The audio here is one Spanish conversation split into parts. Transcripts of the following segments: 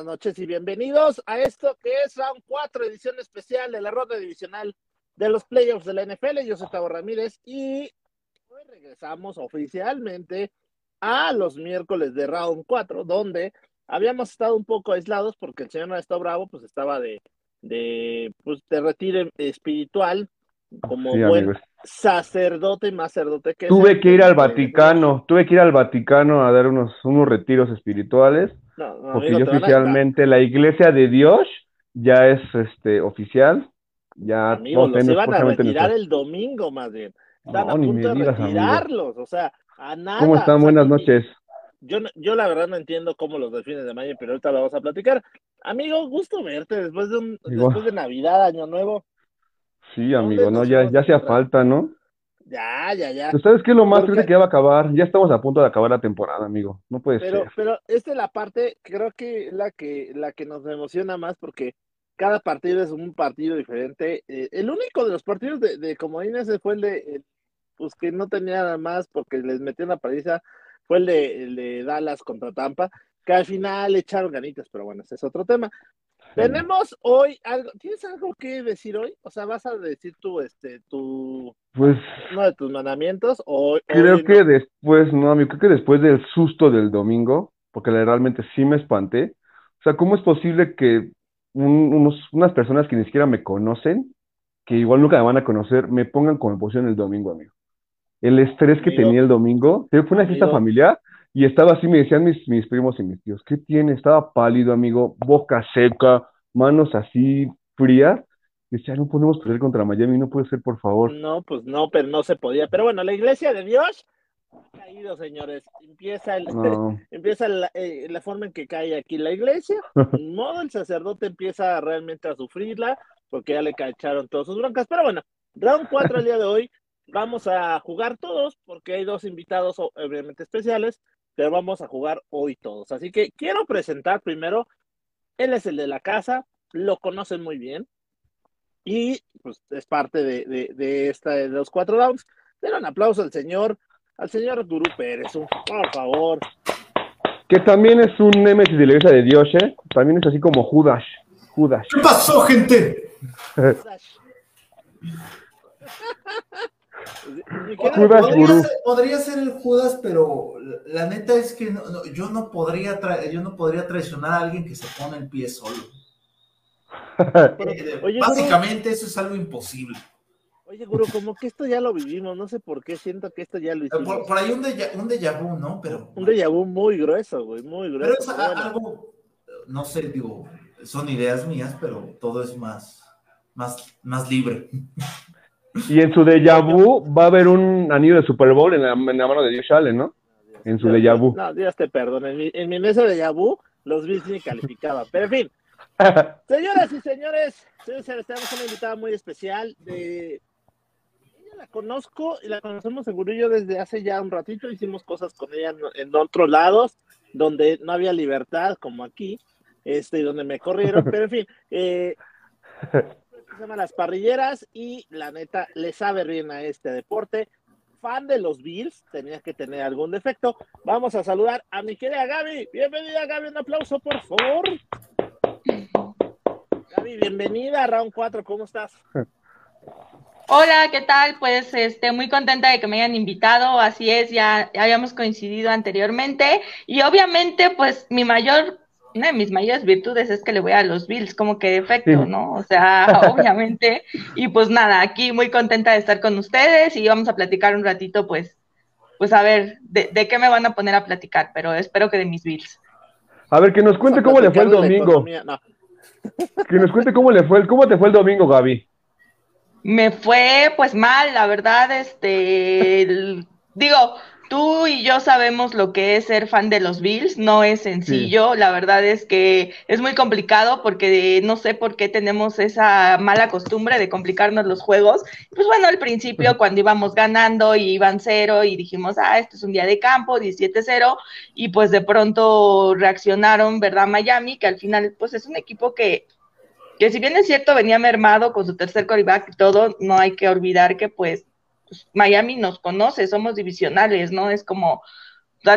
buenas noches y bienvenidos a esto que es Round 4, edición especial de la ronda divisional de los playoffs de la NFL. Yo soy Tavo Ramírez y hoy regresamos oficialmente a los miércoles de Round 4, donde habíamos estado un poco aislados porque el señor Néstor Bravo pues estaba de, de, pues, de retiro espiritual como buen sacerdote y más sacerdote que tuve que ir al Vaticano, tuve que ir al Vaticano a dar unos, unos retiros espirituales, porque yo oficialmente la iglesia de Dios ya es este oficial, ya amigo, los iban a retirar el domingo más bien, están a punto de retirarlos, o sea, a nada. ¿Cómo están? Buenas noches. Yo, yo la verdad no entiendo cómo los delfines de mayo, pero ahorita lo vamos a platicar. Amigo, gusto verte después de un, después de Navidad, Año Nuevo. Sí, amigo, no, ya, ya hacía falta, ¿no? Ya, ya, ya. ¿Sabes qué lo más triste que ya va a acabar? Ya estamos a punto de acabar la temporada, amigo. No puede pero, ser. Pero esta es la parte, creo que la que, la que nos emociona más porque cada partido es un partido diferente. Eh, el único de los partidos de, de comodines fue el de, pues que no tenía nada más porque les metió una paliza, fue el de, el de Dallas contra Tampa, que al final echaron ganitas, pero bueno, ese es otro tema. Tenemos hoy algo, ¿tienes algo que decir hoy? O sea, ¿vas a decir tu, este, tu, pues, uno de tus mandamientos? O, creo que después, no, amigo, creo que después del susto del domingo, porque realmente sí me espanté, o sea, ¿cómo es posible que unos, unas personas que ni siquiera me conocen, que igual nunca me van a conocer, me pongan como posición el domingo, amigo? El estrés que tenía el domingo, fue una fiesta familiar y estaba así, me decían mis, mis primos y mis tíos, ¿qué tiene? Estaba pálido, amigo, boca seca, manos así frías. Decía, no podemos perder contra Miami, no puede ser, por favor. No, pues no, pero no se podía. Pero bueno, la iglesia de Dios ha caído, señores. Empieza, el, empieza la, eh, la, forma en que cae aquí la iglesia. En modo, el sacerdote empieza realmente a sufrirla, porque ya le cacharon todas sus broncas. Pero bueno, round 4 el día de hoy. Vamos a jugar todos, porque hay dos invitados obviamente especiales pero vamos a jugar hoy todos. Así que quiero presentar primero, él es el de la casa, lo conocen muy bien y pues es parte de, de, esta de los cuatro rounds. Den un aplauso al señor, al señor Gurú Pérez, por favor. Que también es un Nemesis de la iglesia de Dios, ¿eh? También es así como Judas. Judas. ¿Qué pasó, gente? Podría ser, el Judas, pero la neta es que yo, no podría yo no podría traicionar a alguien que se pone el pie solo. Básicamente eso es algo imposible. Oye, Guru, como que esto ya lo vivimos, no sé por qué siento que esto ya lo hicimos. Por, ahí un déjà, un déjà vu, ¿no? Pero, un déjà vu muy grueso, güey, muy grueso. Pero es algo, no sé, digo, son ideas mías, pero todo es más, más, más libre. Y en su déjà vu va a haber un anillo de Super Bowl en la, mano de Dios Allen, ¿no? En su déjà vu. No, Dios te perdone. En mi, en mi mesa de déjà vu, los Bills ni calificaban. Pero en fin. Señoras y señores, tenemos una invitada muy especial. De... Ella la conozco y la conocemos en Gurullo desde hace ya un ratito. Hicimos cosas con ella en, otros lados, donde no había libertad, como aquí, este, donde me corrieron. Pero en fin, eh, se llama Las Parrilleras y la neta le sabe bien a este deporte. Fan de los Bills, tenía que tener algún defecto. Vamos a saludar a mi querida Gaby. Bienvenida, Gaby, un aplauso, por favor. Gaby, bienvenida a Round 4, ¿cómo estás? Hola, ¿qué tal? Pues este, muy contenta de que me hayan invitado, así es, ya, ya habíamos coincidido anteriormente y obviamente pues mi mayor una de mis mayores virtudes es que le voy a los Bills, como que defecto, ¿no? O sea, obviamente. Y pues nada, aquí muy contenta de estar con ustedes y vamos a platicar un ratito, pues, pues a ver, de, qué me van a poner a platicar, pero espero que de mis Bills. A ver, que nos cuente cómo le fue el domingo. Que nos cuente cómo le fue, cómo te fue el domingo, Gaby. Me fue, pues mal, la verdad, este, digo, Tú y yo sabemos lo que es ser fan de los Bills, no es sencillo, la verdad es que es muy complicado porque no sé por qué tenemos esa mala costumbre de complicarnos los juegos. Pues bueno, al principio cuando íbamos ganando y iban cero y dijimos, ah, esto es un día de campo, 17-0, y pues de pronto reaccionaron, ¿verdad? Miami, que al final pues es un equipo que que si bien es cierto venía mermado con su tercer quarterback y todo, no hay que olvidar que pues pues, Miami nos conoce, somos divisionales, ¿no? Es como,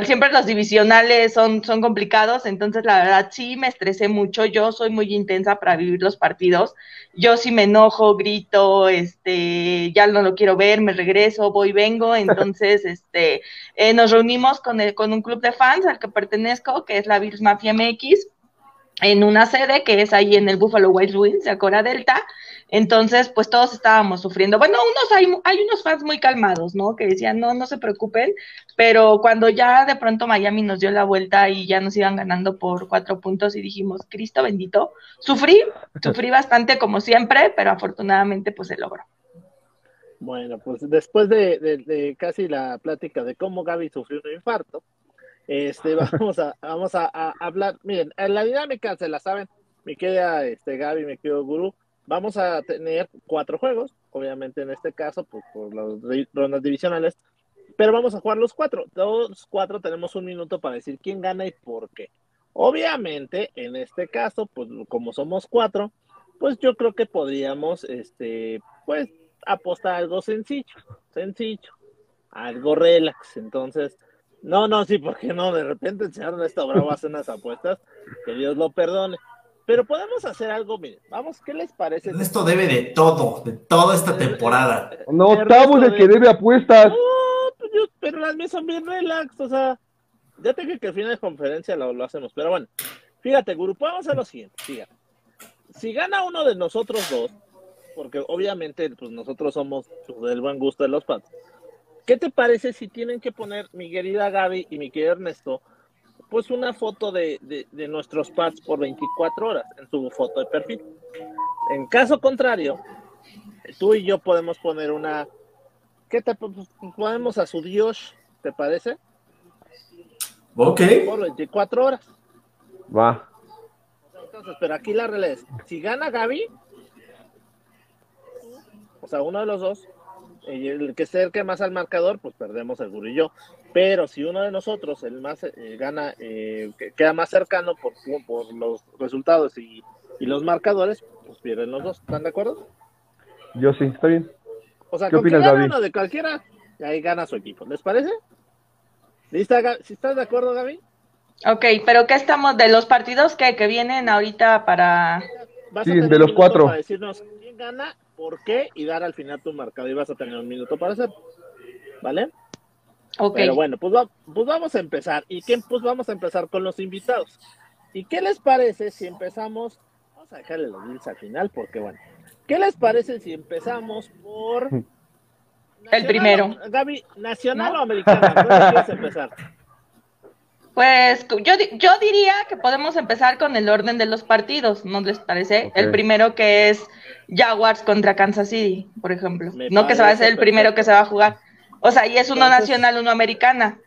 siempre los divisionales son, son complicados, entonces la verdad sí me estresé mucho, yo soy muy intensa para vivir los partidos, yo sí me enojo, grito, este, ya no lo quiero ver, me regreso, voy, vengo, entonces este, eh, nos reunimos con, el, con un club de fans al que pertenezco, que es la Bills Mafia MX, en una sede que es ahí en el Buffalo Wild Wings de Cora Delta, entonces, pues todos estábamos sufriendo. Bueno, unos hay, hay unos fans muy calmados, ¿no? Que decían, no, no se preocupen, pero cuando ya de pronto Miami nos dio la vuelta y ya nos iban ganando por cuatro puntos y dijimos, Cristo bendito, sufrí, sufrí bastante como siempre, pero afortunadamente pues se logró. Bueno, pues después de, casi la plática de cómo Gaby sufrió un infarto, este, vamos a, vamos a, hablar, miren, la dinámica se la saben, mi querida este, Gaby, mi querido Gurú, Vamos a tener cuatro juegos, obviamente en este caso, pues, por las rondas divisionales, pero vamos a jugar los cuatro. Los cuatro tenemos un minuto para decir quién gana y por qué. Obviamente, en este caso, pues como somos cuatro, pues yo creo que podríamos, este, pues, apostar algo sencillo, sencillo, algo relax. Entonces, no, no, sí, porque no, de repente el señor Néstor Bravo hace unas apuestas, que Dios lo perdone. Pero podemos hacer algo, miren, vamos, ¿qué les parece? Esto debe de todo, de toda esta temporada. No, estamos el que debe apuestas. No, pues pero las mías son bien relax, o sea, ya tengo que al final de conferencia lo, lo, hacemos, pero bueno, fíjate, grupo, vamos a hacer lo siguiente, fíjate. Si gana uno de nosotros dos, porque obviamente pues nosotros somos pues, del buen gusto de los patos, ¿qué te parece si tienen que poner mi querida Gaby y mi querido Ernesto pues una foto de, de, nuestros pads por 24 horas en su foto de perfil. En caso contrario, tú y yo podemos poner una, ¿qué te ponemos a su Dios? ¿Te parece? Ok. Por 24 horas. Va. Entonces, pero aquí la realidad es, si gana Gaby, o sea, uno de los dos, el que acerque más al marcador, pues perdemos el yo. Pero si uno de nosotros, el más eh, gana, eh, queda más cercano por, por los resultados y, los marcadores, pues pierden los dos. ¿Están de acuerdo? Yo sí, está bien. O sea, ¿Qué opinas, Gaby? uno de cualquiera, y ahí gana su equipo. ¿Les parece? ¿Listo, ¿Si estás de acuerdo, Gaby? Ok, pero ¿qué estamos de los partidos que, que vienen ahorita para...? sí, de los cuatro. Para decirnos quién gana, por qué y dar al final tu marcado. Y vas a tener un minuto para hacer. ¿Vale? Pero bueno, pues, pues, vamos a empezar. ¿Y quién? Pues vamos a empezar con los invitados. ¿Y qué les parece si empezamos? Vamos a dejarle los links al final porque bueno. ¿Qué les parece si empezamos por... el primero. Gaby, ¿nacional o americano? ¿Dónde quieres empezar? Pues yo, yo diría que podemos empezar con el orden de los partidos, ¿no les parece? El primero que es Jaguars contra Kansas City, por ejemplo. no que se va a ser el primero que se va a jugar. O sea, y es uno nacional, uno americana.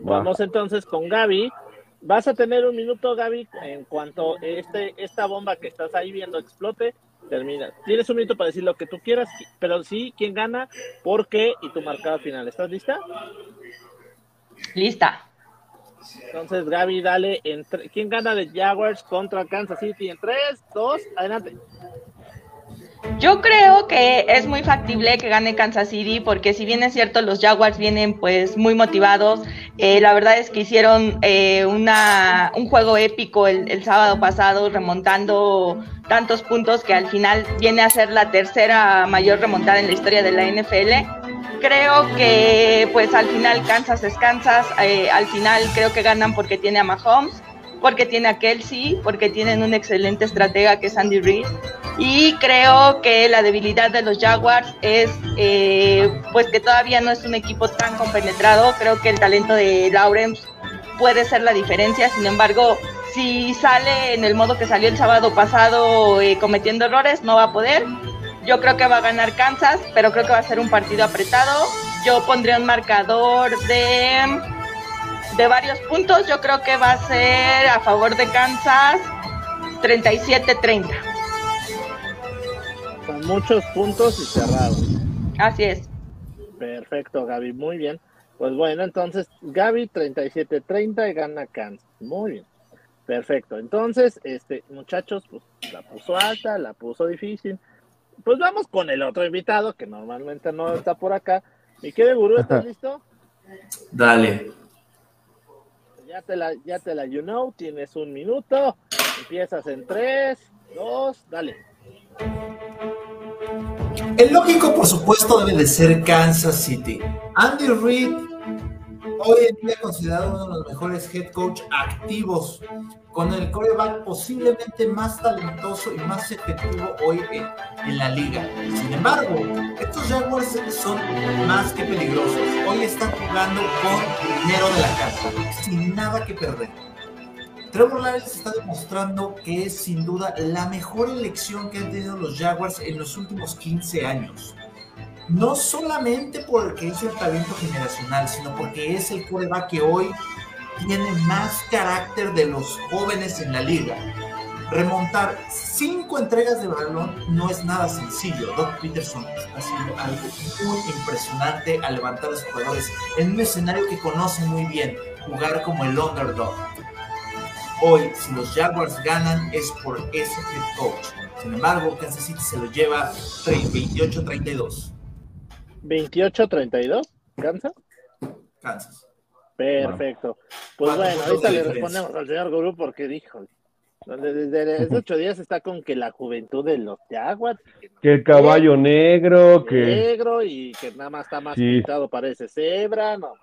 Vamos entonces con Gaby. Vas a tener un minuto, Gaby, en cuanto este, esta bomba que estás ahí viendo explote, termina. Tienes un minuto para decir lo que tú quieras, pero sí, quién gana, por qué y tu marcado final. ¿Estás lista? Lista. Entonces, Gaby, dale. ¿Quién gana de Jaguars contra Kansas City? En 3, 2, adelante. Yo creo que es muy factible que gane Kansas City porque si bien es cierto los Jaguars vienen pues muy motivados, eh, la verdad es que hicieron eh, una, un juego épico el, sábado pasado remontando tantos puntos que al final viene a ser la tercera mayor remontada en la historia de la NFL. Creo que pues al final Kansas es Kansas, eh, al final creo que ganan porque tiene a Mahomes porque tiene a Kelsey, porque tienen un excelente estratega que es Andy Reid. Y creo que la debilidad de los Jaguars es eh, pues que todavía no es un equipo tan compenetrado. Creo que el talento de Lawrence puede ser la diferencia. Sin embargo, si sale en el modo que salió el sábado pasado eh, cometiendo errores, no va a poder. Yo creo que va a ganar Kansas, pero creo que va a ser un partido apretado. Yo pondría un marcador de de varios puntos. Yo creo que va a ser a favor de Kansas 37-30. Con muchos puntos y cerrados. Así es. Perfecto, Gaby, muy bien. Pues bueno, entonces Gaby 37-30 y gana Kansas. Muy bien. Perfecto. Entonces, este, muchachos, pues la puso alta, la puso difícil. Pues vamos con el otro invitado que normalmente no está por acá. Mi querido Gurú, ¿estás listo? Dale. Ya te la, ya te la you know, tienes un minuto, empiezas en tres, dos, dale. El lógico, por supuesto, debe de ser Kansas City. Andy Reid, hoy en día considerado uno de los mejores head coach activos, con el coreback posiblemente más talentoso y más efectivo hoy en, en la liga. Sin embargo, estos Jaguars son más que peligrosos. Hoy están jugando con dinero de la casa, sin nada que perder. Trevor Lawrence está demostrando que es sin duda la mejor elección que han tenido los Jaguars en los últimos 15 años. No solamente porque es el talento generacional, sino porque es el coreback que hoy tiene más carácter de los jóvenes en la liga. Remontar cinco entregas de balón no es nada sencillo. Doc Peterson está haciendo algo muy impresionante al levantar a los jugadores en un escenario que conoce muy bien, jugar como el underdog. Hoy, si los Jaguars ganan, es por ese head coach. Sin embargo, Kansas City se lo lleva 28-32. ¿28-32? ¿Kansas? Kansas. Perfecto. Pues bueno, ahorita le respondemos al señor Guru porque dijo, desde hace ocho días está con que la juventud de los Jaguars. Que el caballo negro, que... Negro y que nada más está más sí. pintado, parece cebra, no.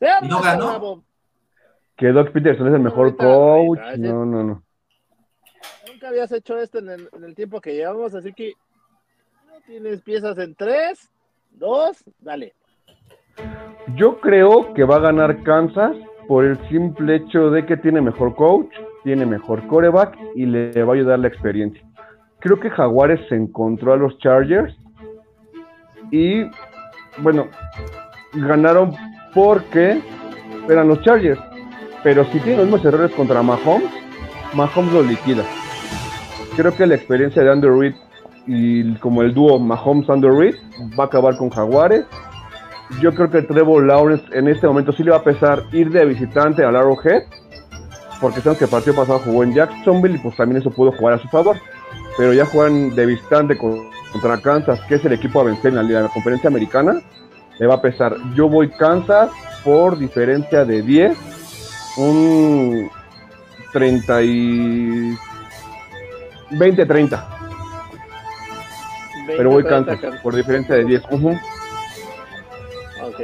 ¿Y no ganó? Que Doc Peterson es el mejor coach. No, no, no. Nunca habías hecho esto en el, en el tiempo que llevamos, así que no tienes piezas en tres, dos, dale. Yo creo que va a ganar Kansas por el simple hecho de que tiene mejor coach, tiene mejor coreback y le va a ayudar la experiencia. Creo que Jaguares se encontró a los Chargers y, bueno, ganaron porque eran los Chargers. Pero si tiene los mismos errores contra Mahomes, Mahomes lo liquida. Creo que la experiencia de Andrew Reid y como el dúo Mahomes-Andrew Reid va a acabar con Jaguares yo creo que Trevor Lawrence en este momento sí le va a pesar ir de visitante al Arrowhead, porque sabemos que el partido pasado jugó en Jacksonville y pues también eso pudo jugar a su favor. Pero ya juegan de visitante contra Kansas, que es el equipo a vencer en la, la conferencia americana, le va a pesar. Yo voy Kansas por diferencia de 10, un 30 y 20-30. Pero voy Kansas por diferencia de 10. Uh -huh. Ok.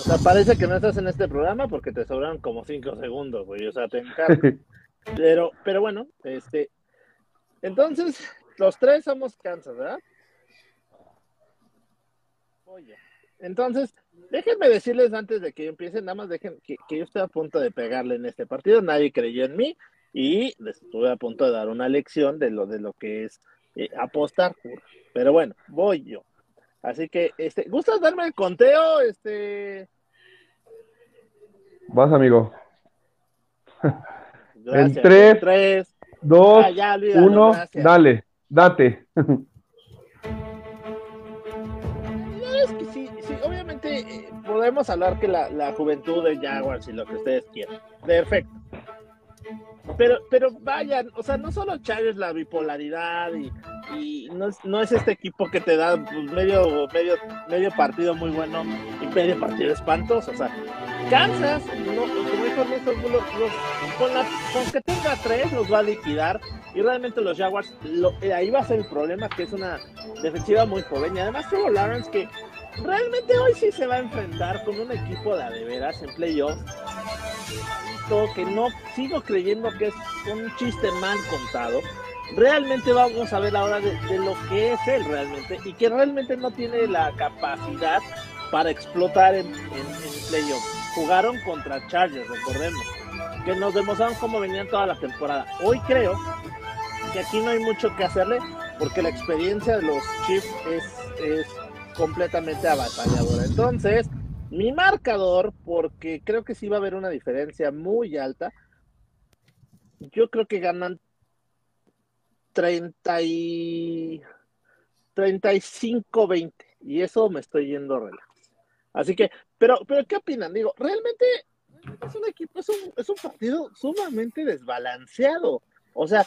O sea, parece que no estás en este programa porque te sobraron como 5 segundos, güey. O sea, te encargo. Pero, pero bueno, este. Entonces, los tres somos Kansas, ¿verdad? Oye. Entonces, déjenme decirles antes de que empiecen, nada más dejen que, que, yo estoy a punto de pegarle en este partido. Nadie creyó en mí y estuve a punto de dar una lección de lo, de lo que es eh, apostar. Pero bueno, voy yo. Así que, este, ¿gustas darme el conteo? Este. Vas, amigo. Gracias. En 3, Tres. 2, Ah, ya, olvídalo, 1, gracias. dale, date. Es que sí, sí, obviamente eh, podemos hablar que la, la juventud de Jaguars y lo que ustedes quieran. Perfecto. Pero, pero vayan, o sea, no solo Chargers la bipolaridad y, no, es, no es este equipo que te da pues, medio, medio, medio partido muy bueno y medio partido espantoso. O sea, Kansas, no, como dijo Néstor, los, con, que tenga tres los va a liquidar y realmente los Jaguars, ahí va a ser el problema, que es una defensiva muy joven y además Trevor Lawrence que realmente hoy sí se va a enfrentar con un equipo de a de veras en playoffs que no sigo creyendo que es un chiste mal contado. Realmente vamos a ver ahora de, lo que es él realmente y que realmente no tiene la capacidad para explotar en, en, en playoff. Jugaron contra Chargers, recordemos, que nos demostraron cómo venían toda la temporada. Hoy creo que aquí no hay mucho que hacerle porque la experiencia de los Chiefs es completamente avasalladora. Entonces, mi marcador, porque creo que sí va a haber una diferencia muy alta. Yo creo que ganan 30 y 35-20 y eso me estoy yendo relax. Así que, pero, pero ¿qué opinan? Digo, realmente es un equipo, es un, es un partido sumamente desbalanceado. O sea,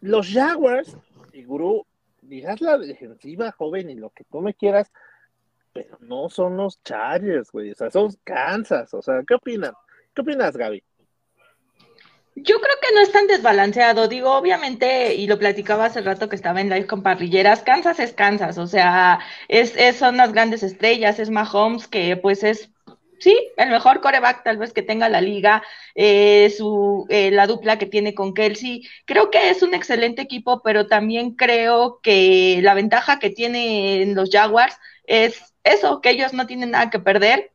los Jaguars y Guru, dirás la defensiva joven y lo que tú me quieras, pero no son los Chargers, güey, o sea, son Kansas, o sea, ¿qué opinan? ¿Qué opinas, Gaby? Yo creo que no es tan desbalanceado. Digo, obviamente, y lo platicaba hace rato que estaba en live con parrilleras, Kansas es Kansas, o sea, es, es son las grandes estrellas, es Mahomes, que pues es sí, el mejor coreback tal vez que tenga la liga, eh, su, eh, la dupla que tiene con Kelsey. Creo que es un excelente equipo, pero también creo que la ventaja que tienen los Jaguars es eso, que ellos no tienen nada que perder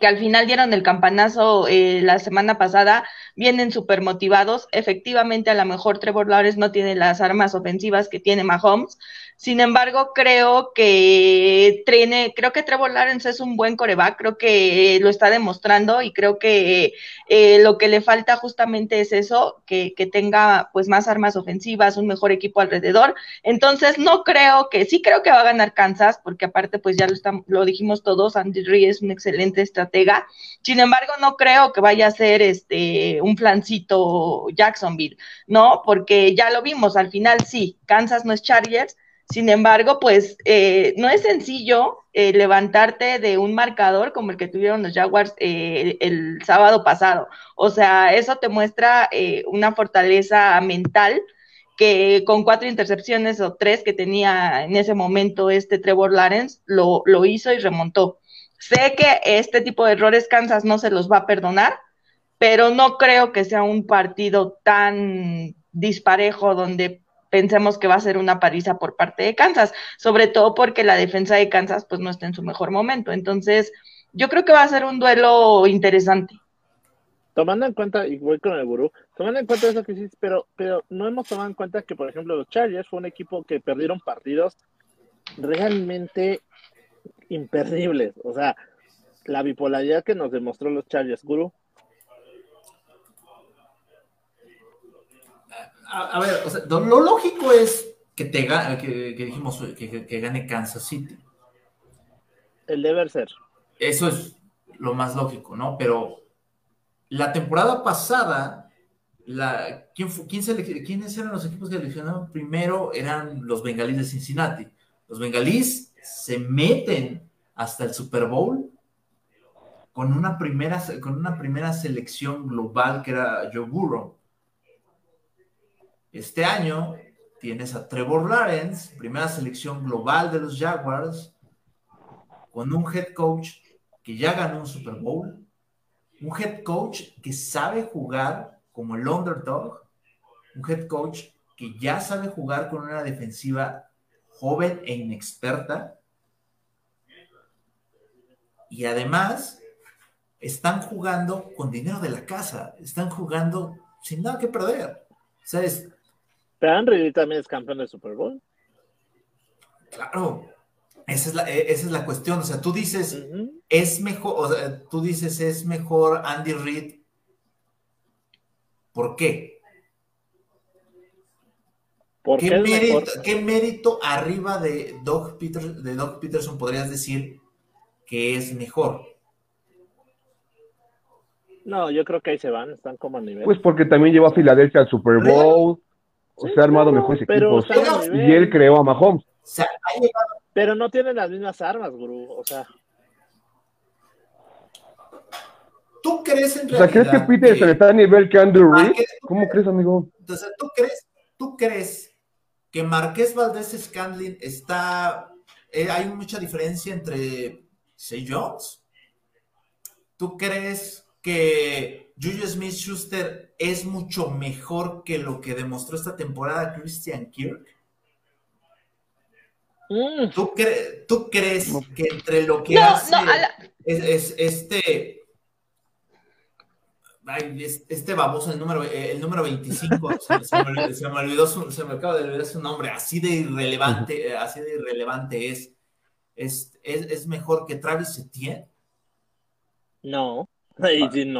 que al final dieron el campanazo eh, la semana pasada, vienen súper motivados. Efectivamente, a lo mejor Trevor Lawrence no tiene las armas ofensivas que tiene Mahomes, sin embargo, creo que tiene, creo que Trevor Lawrence es un buen coreback, creo que lo está demostrando y creo que eh, lo que le falta justamente es eso, que, que, tenga pues más armas ofensivas, un mejor equipo alrededor. Entonces, no creo que, sí creo que va a ganar Kansas, porque aparte pues ya lo, estamos, lo dijimos todos, Andy Reid es un excelente estratega. Sin embargo, no creo que vaya a ser este un flancito Jacksonville, ¿no? Porque ya lo vimos, al final sí, Kansas no es Chargers, sin embargo, pues eh, no es sencillo eh, levantarte de un marcador como el que tuvieron los Jaguars eh, el sábado pasado. O sea, eso te muestra una fortaleza mental que con cuatro intercepciones o tres que tenía en ese momento este Trevor Lawrence, lo, lo hizo y remontó. Sé que este tipo de errores Kansas no se los va a perdonar, pero no creo que sea un partido tan disparejo donde pensemos que va a ser una pariza por parte de Kansas, sobre todo porque la defensa de Kansas pues no está en su mejor momento. Entonces, yo creo que va a ser un duelo interesante. Tomando en cuenta, y voy con el gurú, tomando en cuenta eso que sí, pero, pero no hemos tomado en cuenta que, por ejemplo, los Chargers fue un equipo que perdieron partidos realmente imperdibles. O sea, la bipolaridad que nos demostró los Chargers, gurú. A, ver, o sea, lo lógico es que te que, que dijimos que, gane Kansas City. El deber ser. Eso es lo más lógico, ¿no? Pero la temporada pasada, la, ¿quién ¿quiénes eran los equipos que seleccionaron primero? Eran los bengalíes de Cincinnati. Los bengalíes se meten hasta el Super Bowl con una primera, con una primera selección global que era Joe Burrow. Este año tienes a Trevor Lawrence, primera selección global de los Jaguars, con un head coach que ya ganó un Super Bowl, un head coach que sabe jugar como el underdog, un head coach que ya sabe jugar con una defensiva joven e inexperta. Y además, están jugando con dinero de la casa, están jugando sin nada que perder. O pero Henry también es campeón de Super Bowl. Claro, esa es la, e, esa es la cuestión. O sea, tú dices, es mejor, o sea, tú dices, es mejor Andy Reid. ¿Por qué? ¿Por ¿Qué, mérito, ¿Qué, mérito, arriba de Doug, de Doug Peterson podrías decir que es mejor? No, yo creo que ahí se van, están como a nivel. Pues porque también llevó a Filadelfia al Super Bowl se ha armado mejores equipos. Y él creó a Mahomes. pero no tienen las mismas armas, gurú. O sea. ¿Tú crees en realidad? O sea, ¿crees que Peterson está a nivel que Andrew Reid? ¿Cómo crees, amigo? Entonces, ¿tú crees, ¿tú crees que Marqués Valdés Scandlin está. Eh, hay mucha diferencia entre Say Jones? ¿Tú crees que Julius Smith Schuster es mucho mejor que lo que demostró esta temporada Christian Kirk? Mm. ¿Tú, crees que entre lo que hace es, este este baboso, el número, el número 25, se, me, olvidó su, se me acaba de olvidar su nombre, así de irrelevante, así de irrelevante es. ¿Es, es, mejor que Travis Etienne? No.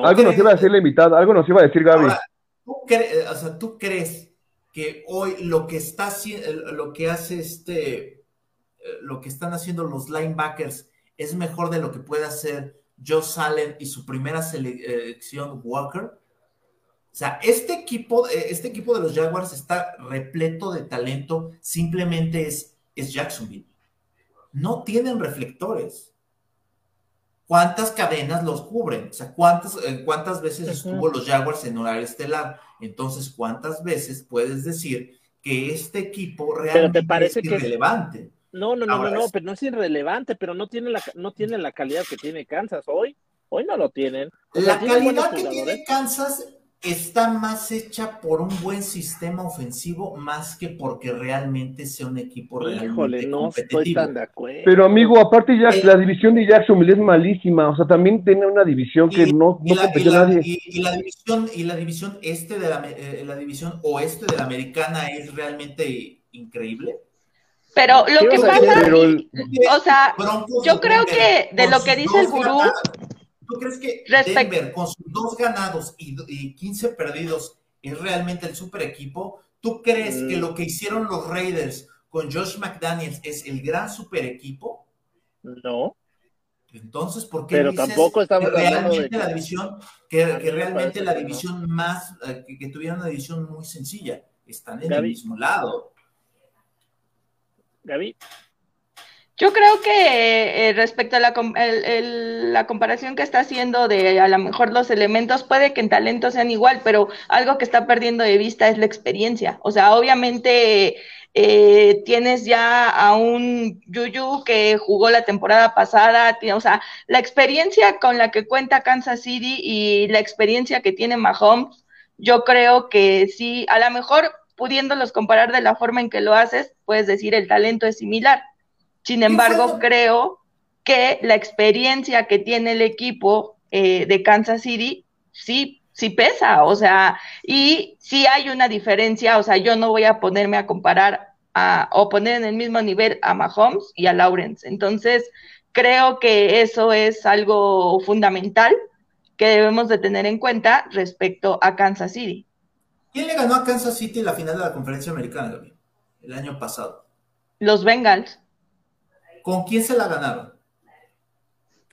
Algo nos iba a decir la invitada, algo nos iba a decir Gaby. ¿tú, crees que hoy lo que está haciendo, lo que hace este, eh, lo que están haciendo los linebackers es mejor de lo que puede hacer Joe Salen y su primera selección Walker? O sea, este equipo, eh, este equipo de los Jaguars está repleto de talento, simplemente es, es Jacksonville. No tienen reflectores. ¿Cuántas cadenas los cubren? O sea, ¿cuántas, eh, cuántas veces estuvo los Jaguars en horario estelar? Entonces, ¿cuántas veces puedes decir que este equipo realmente parece es irrelevante? No, no, no, no, no, pero no es irrelevante, pero no tiene la, no tiene la calidad que tiene Kansas hoy. Hoy no lo tienen. la calidad que tiene Kansas está más hecha por un buen sistema ofensivo más que porque realmente sea un equipo realmente Híjole, no estoy tan de acuerdo. Pero amigo, aparte ya eh, la división de Jacksonville es malísima, o sea, también tiene una división que no, y la, nadie. Y, la división y la división este de la, eh, la división oeste de la americana es realmente increíble. Pero lo que pasa, o sea, yo creo que de lo que dice el gurú, ¿Tú crees que Denver, con sus dos ganados y, 15 perdidos, es realmente el super equipo? ¿Tú crees que mm. lo que hicieron los Raiders con Josh McDaniels es el gran super equipo? No. Entonces, ¿por qué Pero tampoco estamos que realmente la división, que, realmente la división más, eh, que, tuvieron una división muy sencilla? Están en el mismo lado. Gaby, yo creo que eh, respecto a la, la, comparación que está haciendo de a lo mejor los elementos, puede que en talento sean igual, pero algo que está perdiendo de vista es la experiencia. O sea, obviamente eh, tienes ya a un Yuyu que jugó la temporada pasada, o sea, la experiencia con la que cuenta Kansas City y la experiencia que tiene Mahomes, yo creo que sí, a lo mejor pudiéndolos comparar de la forma en que lo haces, puedes decir el talento es similar sin embargo, creo que la experiencia que tiene el equipo eh, de Kansas City sí, sí pesa, o sea, y sí hay una diferencia, o sea, yo no voy a ponerme a comparar a, o poner en el mismo nivel a Mahomes y a Lawrence. Entonces, creo que eso es algo fundamental que debemos de tener en cuenta respecto a Kansas City. ¿Quién le ganó a Kansas City en la final de la conferencia americana, El año pasado. Los Bengals. ¿Con quién se la ganaron?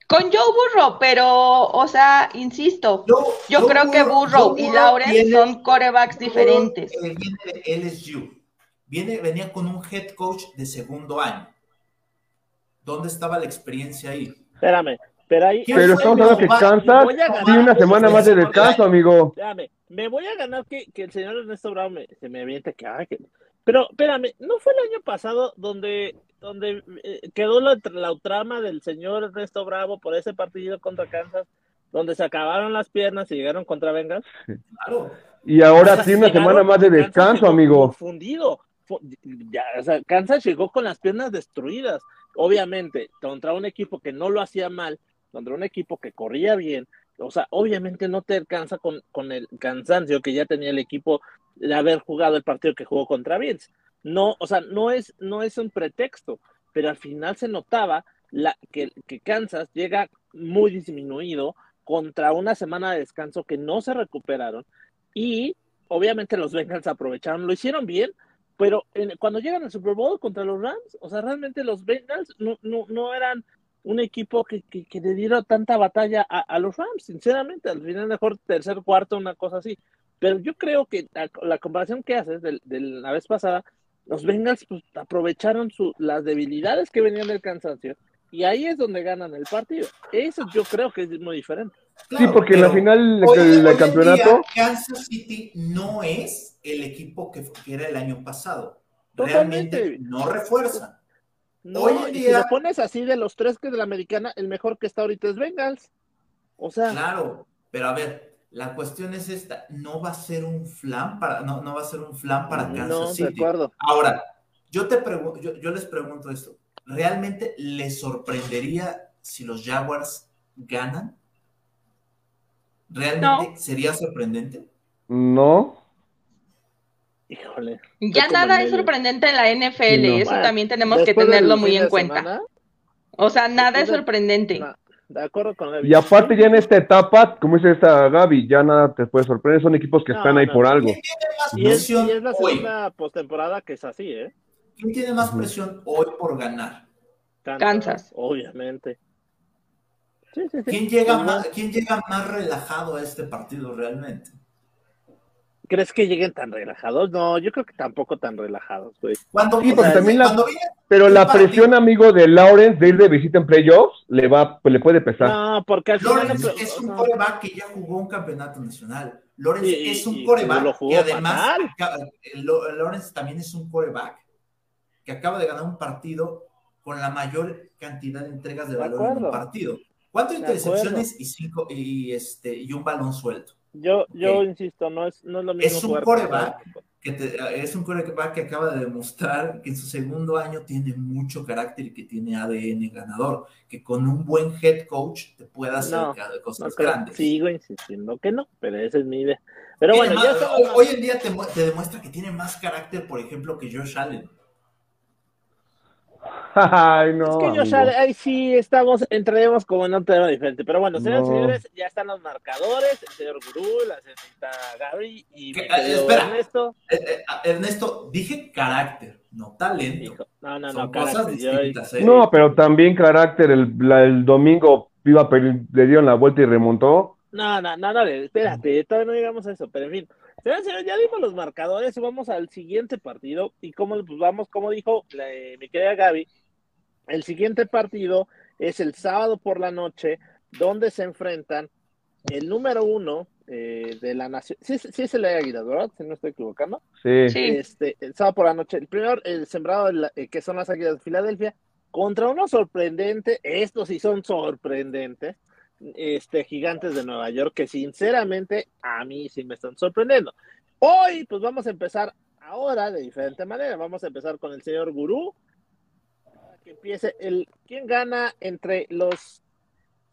Con Joe Burrow, pero, o sea, insisto, yo creo que Burrow y Lawrence son corebacks diferentes. Viene de LSU. Viene, venía con un head coach de segundo año. ¿Dónde estaba la experiencia ahí? Espérame, pero ahí. Pero estamos hablando que Kansas tiene una semana más de descanso, amigo. Espérame, me voy a ganar que, que el señor Ernesto Brown me, se me aviente que, ay, que pero espérame, ¿no fue el año pasado donde, donde eh, quedó la, la trama del señor Ernesto Bravo por ese partido contra Kansas, donde se acabaron las piernas y llegaron contra Bengals? Claro. Y ahora tiene una semana más de descanso, amigo. Confundido. Ya, o sea, Kansas llegó con las piernas destruidas. Obviamente, contra un equipo que no lo hacía mal, contra un equipo que corría bien, o sea, obviamente no te alcanza con, con el cansancio que ya tenía el equipo de haber jugado el partido que jugó contra Bills. No, o sea, no es, no es un pretexto, pero al final se notaba la, que, que Kansas llega muy disminuido contra una semana de descanso que no se recuperaron y obviamente los Bengals aprovecharon, lo hicieron bien, pero cuando llegan al Super Bowl contra los Rams, o sea, realmente los Bengals no, no, no eran un equipo que, que, le diera tanta batalla a, los Rams, sinceramente, al final mejor tercer, cuarto, una cosa así. Pero yo creo que la, comparación que haces de, la vez pasada, los Bengals pues, aprovecharon su, las debilidades que venían del cansancio y ahí es donde ganan el partido. Eso yo creo que es muy diferente. sí, porque en la final del campeonato... Kansas City no es el equipo que, era el año pasado. Realmente no refuerza. No, y si lo pones así de los tres que es de la americana, el mejor que está ahorita es Bengals. O sea. Claro, pero a ver, la cuestión es esta, no va a ser un flan para, no, no va a ser un flan para Kansas no, City. De acuerdo. Ahora, yo te pregunto, yo, les pregunto esto, ¿realmente les sorprendería si los Jaguars ganan? ¿Realmente sería sorprendente? No. Híjole. Ya nada es sorprendente en la NFL, eso también tenemos que tenerlo muy en cuenta. o sea, nada es sorprendente. De acuerdo con Y aparte ya en esta etapa, como dice esta Gaby, ya nada te puede sorprender, son equipos que están ahí por algo. Y es, y es, la segunda postemporada que es así, ¿eh? ¿Quién tiene más presión hoy por ganar? Kansas. Obviamente. ¿Quién, llega más, ¿Quién llega más relajado a este partido realmente? ¿Crees que lleguen tan relajados? No, yo creo que tampoco tan relajados, güey. Cuando, también la, pero la presión, amigo, de Lawrence de ir de visita en playoffs le va, pues, le puede pesar. No, porque al Lawrence es un coreback que ya jugó un campeonato nacional. Lawrence es un coreback y además Lawrence también es un coreback que acaba de ganar un partido con la mayor cantidad de entregas de, valor en un partido. ¿Cuántas intercepciones y cinco y este y un balón suelto? Yo, yo insisto, no es, no es lo mismo. Es un coreback que, es un coreback que acaba de demostrar que en su segundo año tiene mucho carácter y que tiene ADN ganador, que con un buen head coach te puede hacer cosas grandes. Sigo insistiendo que no, pero esa es mi idea. Pero bueno, hoy, en día te, te demuestra que tiene más carácter, por ejemplo, que Josh Allen. Ay, no. Es que yo ahí sí estamos, entraremos como en un tema diferente. Pero bueno, señores, señores, ya están los marcadores, el señor Gurú, la señorita Gaby y mi espera, Ernesto. Eh, eh, Ernesto, dije carácter, no talento. no, no, no, carácter, ¿eh? No, pero también carácter, el, el domingo iba le dieron la vuelta y remontó. No, no, no, no, espérate, todavía no llegamos a eso, pero en fin. Señores, señores, ya dimos los marcadores y vamos al siguiente partido. Y como pues vamos, como dijo mi querida Gaby, el siguiente partido es el sábado por la noche, donde se enfrentan el número uno eh, de la nación. Sí, sí es el Águilas, ¿verdad? Si no estoy equivocando. Sí. Este, el sábado por la noche, el primero, el sembrado, eh, que son las Águilas de Filadelfia, contra uno sorprendente, estos sí son sorprendentes, este, gigantes de Nueva York, que sinceramente a mí sí me están sorprendiendo. Hoy, pues vamos a empezar ahora de diferente manera. Vamos a empezar con el señor Gurú, empiece el quién gana entre los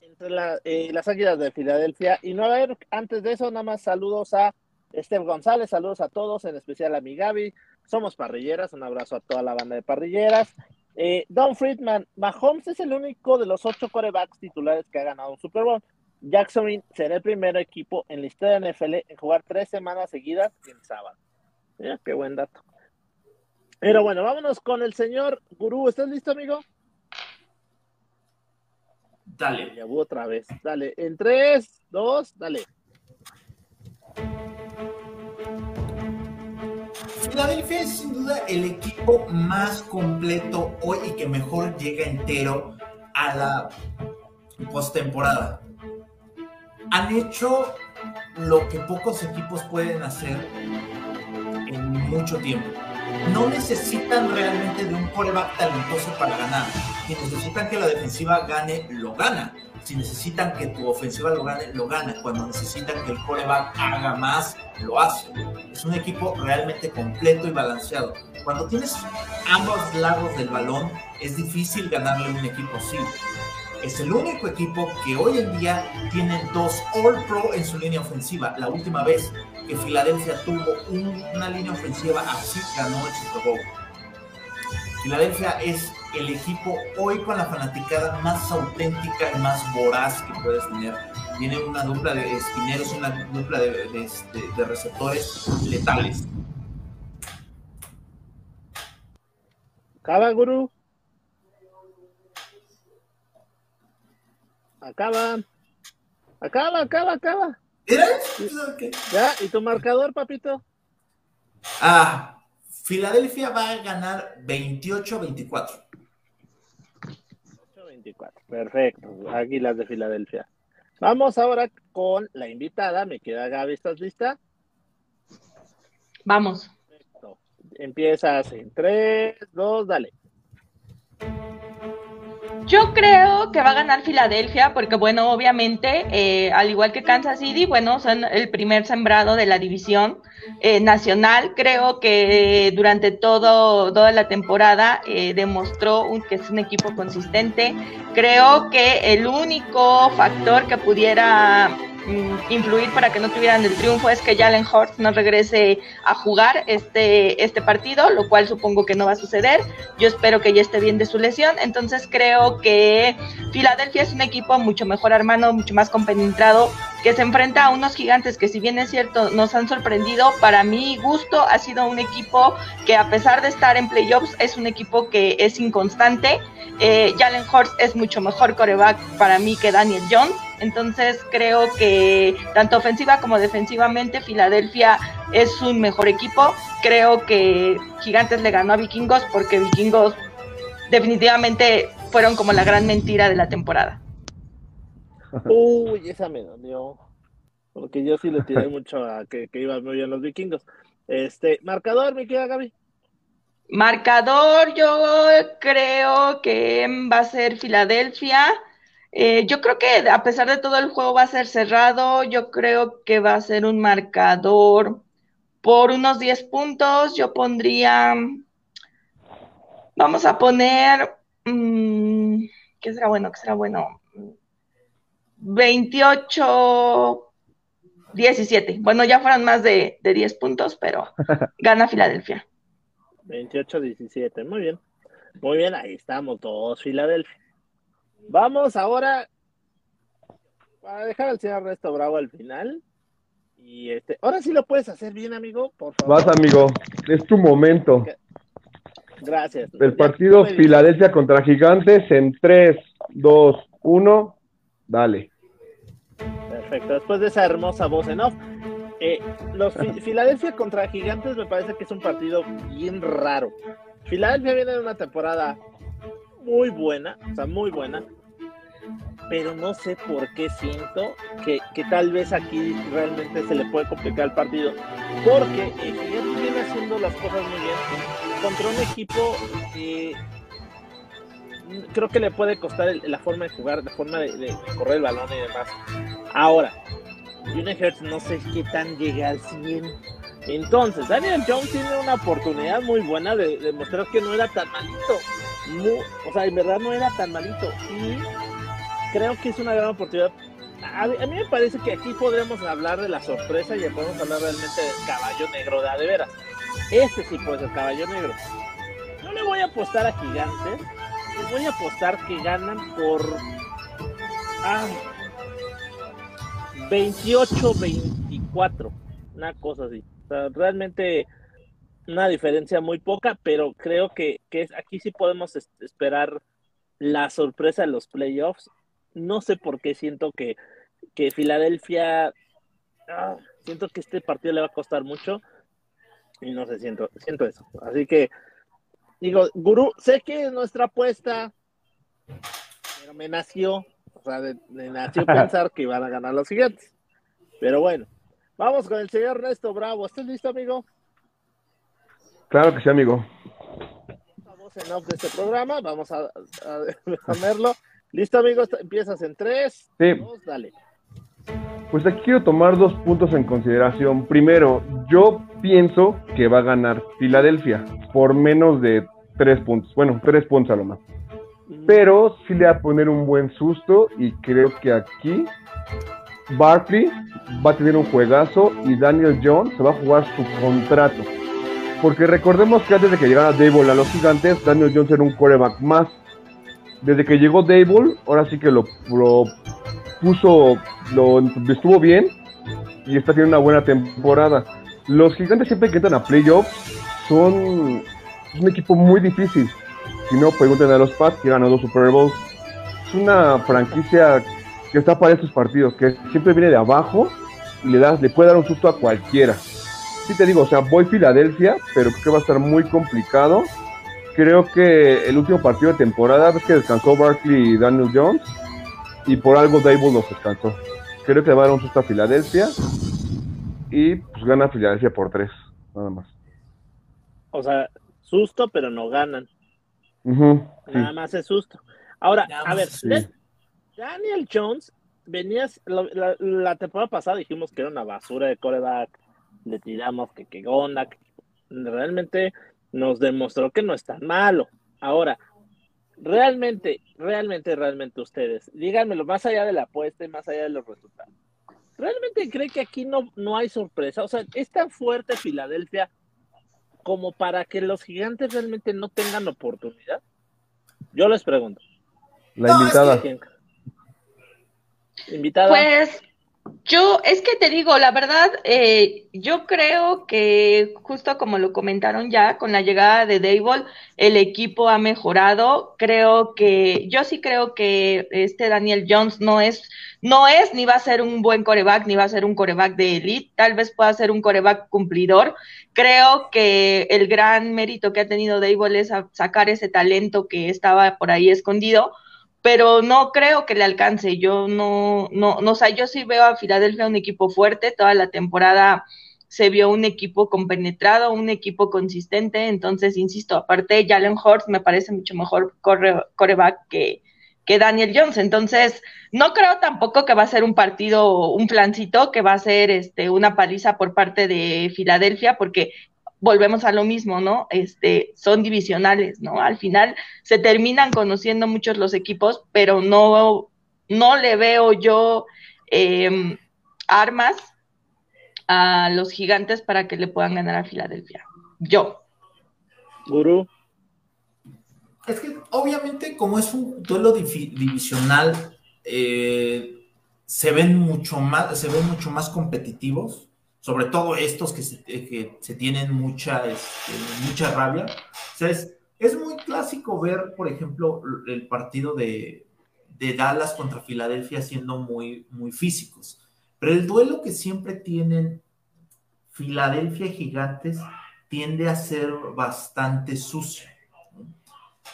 entre eh, las águilas de Filadelfia y Nueva York. Antes de eso, nada más saludos a Esther González, saludos a todos, en especial a mi Gaby. Somos parrilleras, un abrazo a toda la banda de parrilleras. Eh, Don Friedman, Mahomes es el único de los ocho corebacks titulares que ha ganado un Super Bowl. Jacksonville será el primer equipo en la historia de NFL en jugar tres semanas seguidas en sábado. Mira, qué buen dato. Pero bueno, vámonos con el señor Gurú. ¿Estás listo, amigo? Dale. Ya otra vez. Dale. En tres, dos, dale. Filadelfia es sin duda el equipo más completo hoy y que mejor llega entero a la postemporada. Han hecho lo que pocos equipos pueden hacer en mucho tiempo no necesitan realmente de un coreback talentoso para ganar. Si necesitan que la defensiva gane, lo gana. Si necesitan que tu ofensiva lo gane, lo gana. Cuando necesitan que el coreback haga más, lo hace. Es un equipo realmente completo y balanceado. Cuando tienes ambos lados del balón, es difícil ganarle a un equipo así. Es el único equipo que hoy en día tiene dos All Pro en su línea ofensiva. La última vez que Filadelfia tuvo una línea ofensiva así ganó el Super Bowl. Filadelfia es el equipo hoy con la fanaticada más auténtica y más voraz que puedes tener. Tiene una dupla de esquineros, una dupla de, este, de receptores letales. Acaba, Guru. Acaba. Acaba, acaba, acaba. ¿Ya? ¿Y tu marcador, papito? Ah, Filadelfia va a ganar 28-24. 24 perfecto. Águilas de Filadelfia. Vamos ahora con la invitada. Me queda Gaby, ¿estás lista? Vamos. Perfecto. Empiezas en 3, 2, dale. Yo creo que va a ganar Filadelfia porque, bueno, obviamente, eh, al igual que Kansas City, bueno, son el primer sembrado de la división eh, nacional. Creo que durante todo, toda la temporada eh, demostró que es un equipo consistente. Creo que el único factor que pudiera influir para que no tuvieran el triunfo es que Jalen Hurts no regrese a jugar este, este partido, lo cual supongo que no va a suceder. Yo espero que ya esté bien de su lesión. Entonces creo que Filadelfia es un equipo mucho mejor armado, mucho más compenetrado, que se enfrenta a unos gigantes que si bien es cierto nos han sorprendido, para mi gusto ha sido un equipo que a pesar de estar en playoffs es un equipo que es inconstante. Eh, Jalen Hurts es mucho mejor coreback para mí que Daniel Jones Entonces creo que tanto ofensiva como defensivamente Filadelfia es un mejor equipo. Creo que Gigantes le ganó a Vikingos porque Vikingos definitivamente fueron como la gran mentira de la temporada. Uy, esa me dolió. Porque yo sí le tiré mucho a que, que iban muy bien los vikingos. Este, marcador, mi querida Gaby. Marcador, yo creo que va a ser Filadelfia. Eh, yo creo que a pesar de todo el juego va a ser cerrado. Yo creo que va a ser un marcador por unos 10 puntos. Yo pondría, vamos a poner, mm, ¿qué será bueno? ¿Qué será bueno? 28 17. Bueno, ya fueron más de, de 10 puntos, pero gana Filadelfia. 28-17, muy bien. Muy bien, ahí estamos todos, Filadelfia. Vamos ahora a dejar al señor Ernesto Bravo al final. Y este, ahora sí lo puedes hacer bien, amigo, por favor. Vas, amigo, es tu momento. Gracias. El partido Filadelfia contra Gigantes en 3, 2, 1, dale. Perfecto. Después de esa hermosa voz en off, eh, los Filadelfia contra Gigantes me parece que es un partido bien raro. Filadelfia viene de una temporada muy buena, o sea, muy buena, pero no sé por qué siento que, que tal vez aquí realmente se le puede complicar el partido, porque Gigantes viene haciendo las cosas muy bien contra un equipo que creo que le puede costar la forma de jugar, la forma de, correr el balón y demás. Ahora, Junior Hertz no sé qué tan llega al 100. Entonces, Daniel Jones tiene una oportunidad muy buena de demostrar que no era tan malito. O sea, en verdad no era tan malito. Y creo que es una gran oportunidad. A, mí me parece que aquí podremos hablar de la sorpresa y podemos hablar realmente del caballo negro de, veras. Este sí puede ser caballo negro. No le voy a apostar a Gigantes voy a apostar que ganan por 28-24, una cosa así. realmente una diferencia muy poca, pero creo que, que aquí sí podemos esperar la sorpresa de los playoffs. No sé por qué siento que, que Filadelfia, ah, siento que este partido le va a costar mucho y no sé, siento, siento eso. Así que Digo, Gurú, sé que nuestra apuesta, pero me nació, o sea, me nació pensar que iban a ganar los siguientes. Pero bueno, vamos con el señor Ernesto Bravo. ¿Estás listo, amigo? Claro que sí, amigo. Vamos en off de este programa, vamos a, ponerlo. ¿Listo, amigo? Empiezas en tres, sí. dos, dale. Pues aquí quiero tomar dos puntos en consideración. Primero, yo pienso que va a ganar Filadelfia por menos de tres puntos. Bueno, tres puntos a lo más. Pero sí le va a poner un buen susto y creo que aquí Barkley va a tener un juegazo y Daniel Jones se va a jugar su contrato. Porque recordemos que antes de que llegara Dable a los gigantes, Daniel Jones era un coreback más. Desde que llegó Dable, ahora sí que lo, puso, lo estuvo bien y está teniendo una buena temporada. Los gigantes siempre que entran a playoffs son un equipo muy difícil. Si no, pregunten a los Pats que ganado dos Super Bowls. Es una franquicia que está para estos partidos, que siempre viene de abajo y le, das, le puede dar un susto a cualquiera. Sí te digo, o sea, voy Filadelfia, pero creo que va a estar muy complicado. Creo que el último partido de temporada, ves que descansó Barkley y Daniel Jones, y por algo Dable los descansó. Creo que le va a dar un susto a Filadelfia y pues gana Filadelfia por tres, nada más. O sea, susto, pero no ganan. nada más es susto. Ahora, a ver, Daniel Jones, venías, la, temporada pasada dijimos que era una basura de coreback, le tiramos que qué onda, realmente nos demostró que no es tan malo. Ahora, realmente, realmente, realmente ustedes, díganmelo más allá de la apuesta y más allá de los resultados. ¿Realmente cree que aquí no, no hay sorpresa? O sea, ¿es tan fuerte Filadelfia como para que los gigantes realmente no tengan oportunidad? Yo les pregunto. La invitada. Invitada. Pues Yo, es que te digo, la verdad, eh, yo creo que justo como lo comentaron ya, con la llegada de Dable, el equipo ha mejorado. Creo que, yo sí creo que este Daniel Jones no es, no es ni va a ser un buen coreback, ni va a ser un coreback de elite, tal vez pueda ser un coreback cumplidor. Creo que el gran mérito que ha tenido Dable es sacar ese talento que estaba por ahí escondido pero no creo que le alcance. Yo no, no, no, o sea, yo sí veo a Filadelfia un equipo fuerte, toda la temporada se vio un equipo compenetrado, un equipo consistente, entonces, insisto, aparte Jalen Horst me parece mucho mejor coreback que, que Daniel Jones, entonces no creo tampoco que va a ser un partido, un plancito, que va a ser este, una paliza por parte de Filadelfia, porque volvemos a lo mismo, ¿no? Este, son divisionales, ¿no? Al final se terminan conociendo muchos los equipos, pero no, no le veo yo em, armas a los gigantes para que le puedan ganar a Filadelfia. Yo. Guru. Es que obviamente como es un duelo divisional, eh, se ven mucho más, se ven mucho más competitivos sobre todo estos que se, eh, tienen mucha, este, mucha rabia. Es, muy clásico ver, por ejemplo, el partido de, Dallas contra Filadelfia siendo muy, muy físicos. Pero el duelo que siempre tienen Filadelfia Gigantes tiende a ser bastante sucio.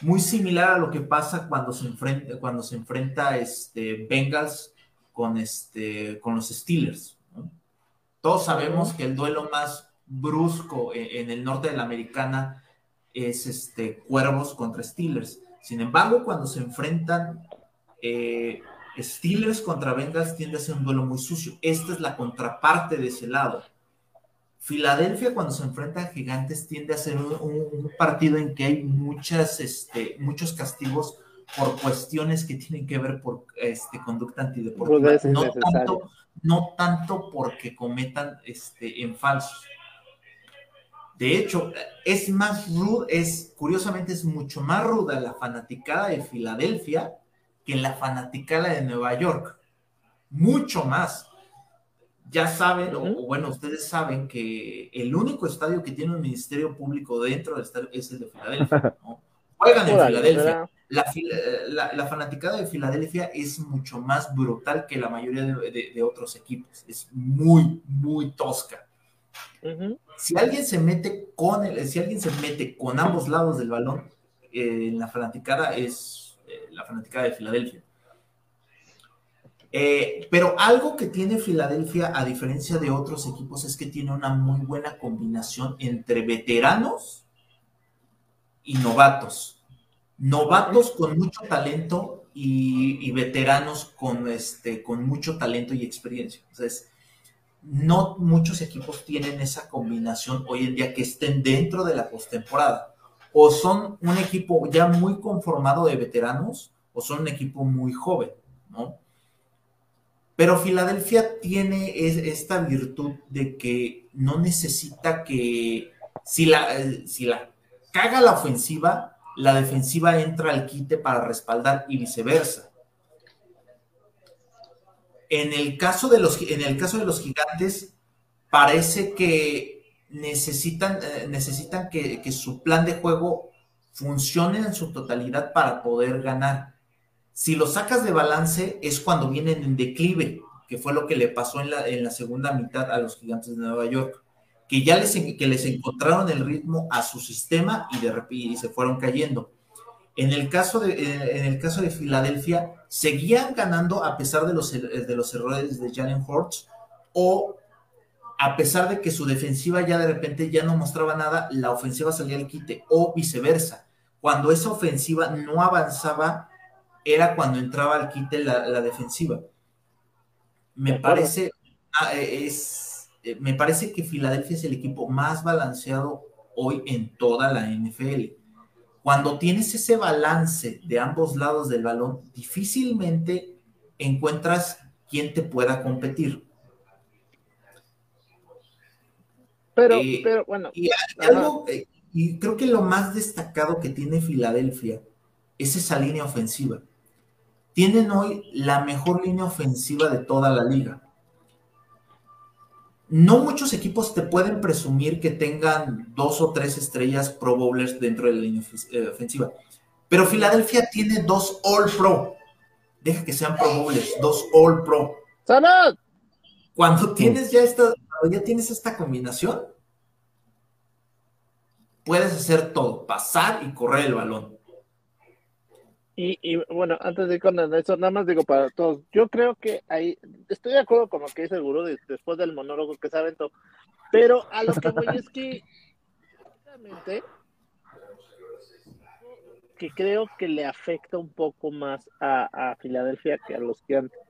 Muy similar a lo que pasa cuando se enfrenta, cuando se enfrenta este, Bengals con, este, con los Steelers. Todos sabemos que el duelo más brusco en el norte de la americana es este Cuervos contra Steelers. Sin embargo, cuando se enfrentan eh, Steelers contra Bengals tiende a ser un duelo muy sucio. Esta es la contraparte de ese lado. Filadelfia cuando se enfrenta a Gigantes tiende a ser un, partido en que hay muchas, este, muchos castigos por cuestiones que tienen que ver por este, conducta antideportiva. No tanto, no tanto porque cometan este, en falsos. De hecho, es más ruda, es, curiosamente es mucho más ruda la fanaticada de Filadelfia que la fanaticada de Nueva York. Mucho más. Ya saben, o, bueno, ustedes saben que el único estadio que tiene un ministerio público dentro del estadio es el de Filadelfia. Juegan en Filadelfia la, la, fanaticada de Filadelfia es mucho más brutal que la mayoría de, otros equipos. Es muy, muy tosca. Si alguien se mete con el, si alguien se mete con ambos lados del balón, eh, en la fanaticada es eh, la fanaticada de Filadelfia. Eh, pero algo que tiene Filadelfia, a diferencia de otros equipos, es que tiene una muy buena combinación entre veteranos y novatos novatos con mucho talento y, veteranos con, este, con mucho talento y experiencia. Entonces, no muchos equipos tienen esa combinación hoy en día que estén dentro de la postemporada. O son un equipo ya muy conformado de veteranos o son un equipo muy joven, ¿no? Pero Filadelfia tiene esta virtud de que no necesita que si la, eh, si la caga la ofensiva, la defensiva entra al quite para respaldar y viceversa. En el caso de los, en el caso de los gigantes, parece que necesitan, eh, necesitan que, su plan de juego funcione en su totalidad para poder ganar. Si lo sacas de balance es cuando vienen en declive, que fue lo que le pasó en la, en la segunda mitad a los gigantes de Nueva York que ya les, que les encontraron el ritmo a su sistema y, de, y se fueron cayendo. En el, caso de, en el caso de Filadelfia, seguían ganando a pesar de los, de los errores de Jalen Hurts o a pesar de que su defensiva ya de repente ya no mostraba nada, la ofensiva salía al quite o viceversa. Cuando esa ofensiva no avanzaba, era cuando entraba al quite la, la defensiva. Me parece, ah, es, eh, me parece que Filadelfia es el equipo más balanceado hoy en toda la NFL. Cuando tienes ese balance de ambos lados del balón, difícilmente encuentras quien te pueda competir. Pero, eh, pero bueno. Y, eh, y creo que lo más destacado que tiene Filadelfia es esa línea ofensiva. Tienen hoy la mejor línea ofensiva de toda la liga. No muchos equipos te pueden presumir que tengan dos o tres estrellas Pro Bowlers dentro de la línea eh, ofensiva. Pero Filadelfia tiene dos All Pro. Deja que sean Pro Bowlers, dos All Pro. Cuando tienes ya esta, ya tienes esta combinación, puedes hacer todo, pasar y correr el balón. Y, bueno, antes de ir con eso, nada más digo para todos, yo creo que ahí, estoy de acuerdo con lo que dice el gurú después del monólogo que se aventó, pero a lo que voy es que, que creo que le afecta un poco más a, Filadelfia que a los gigantes.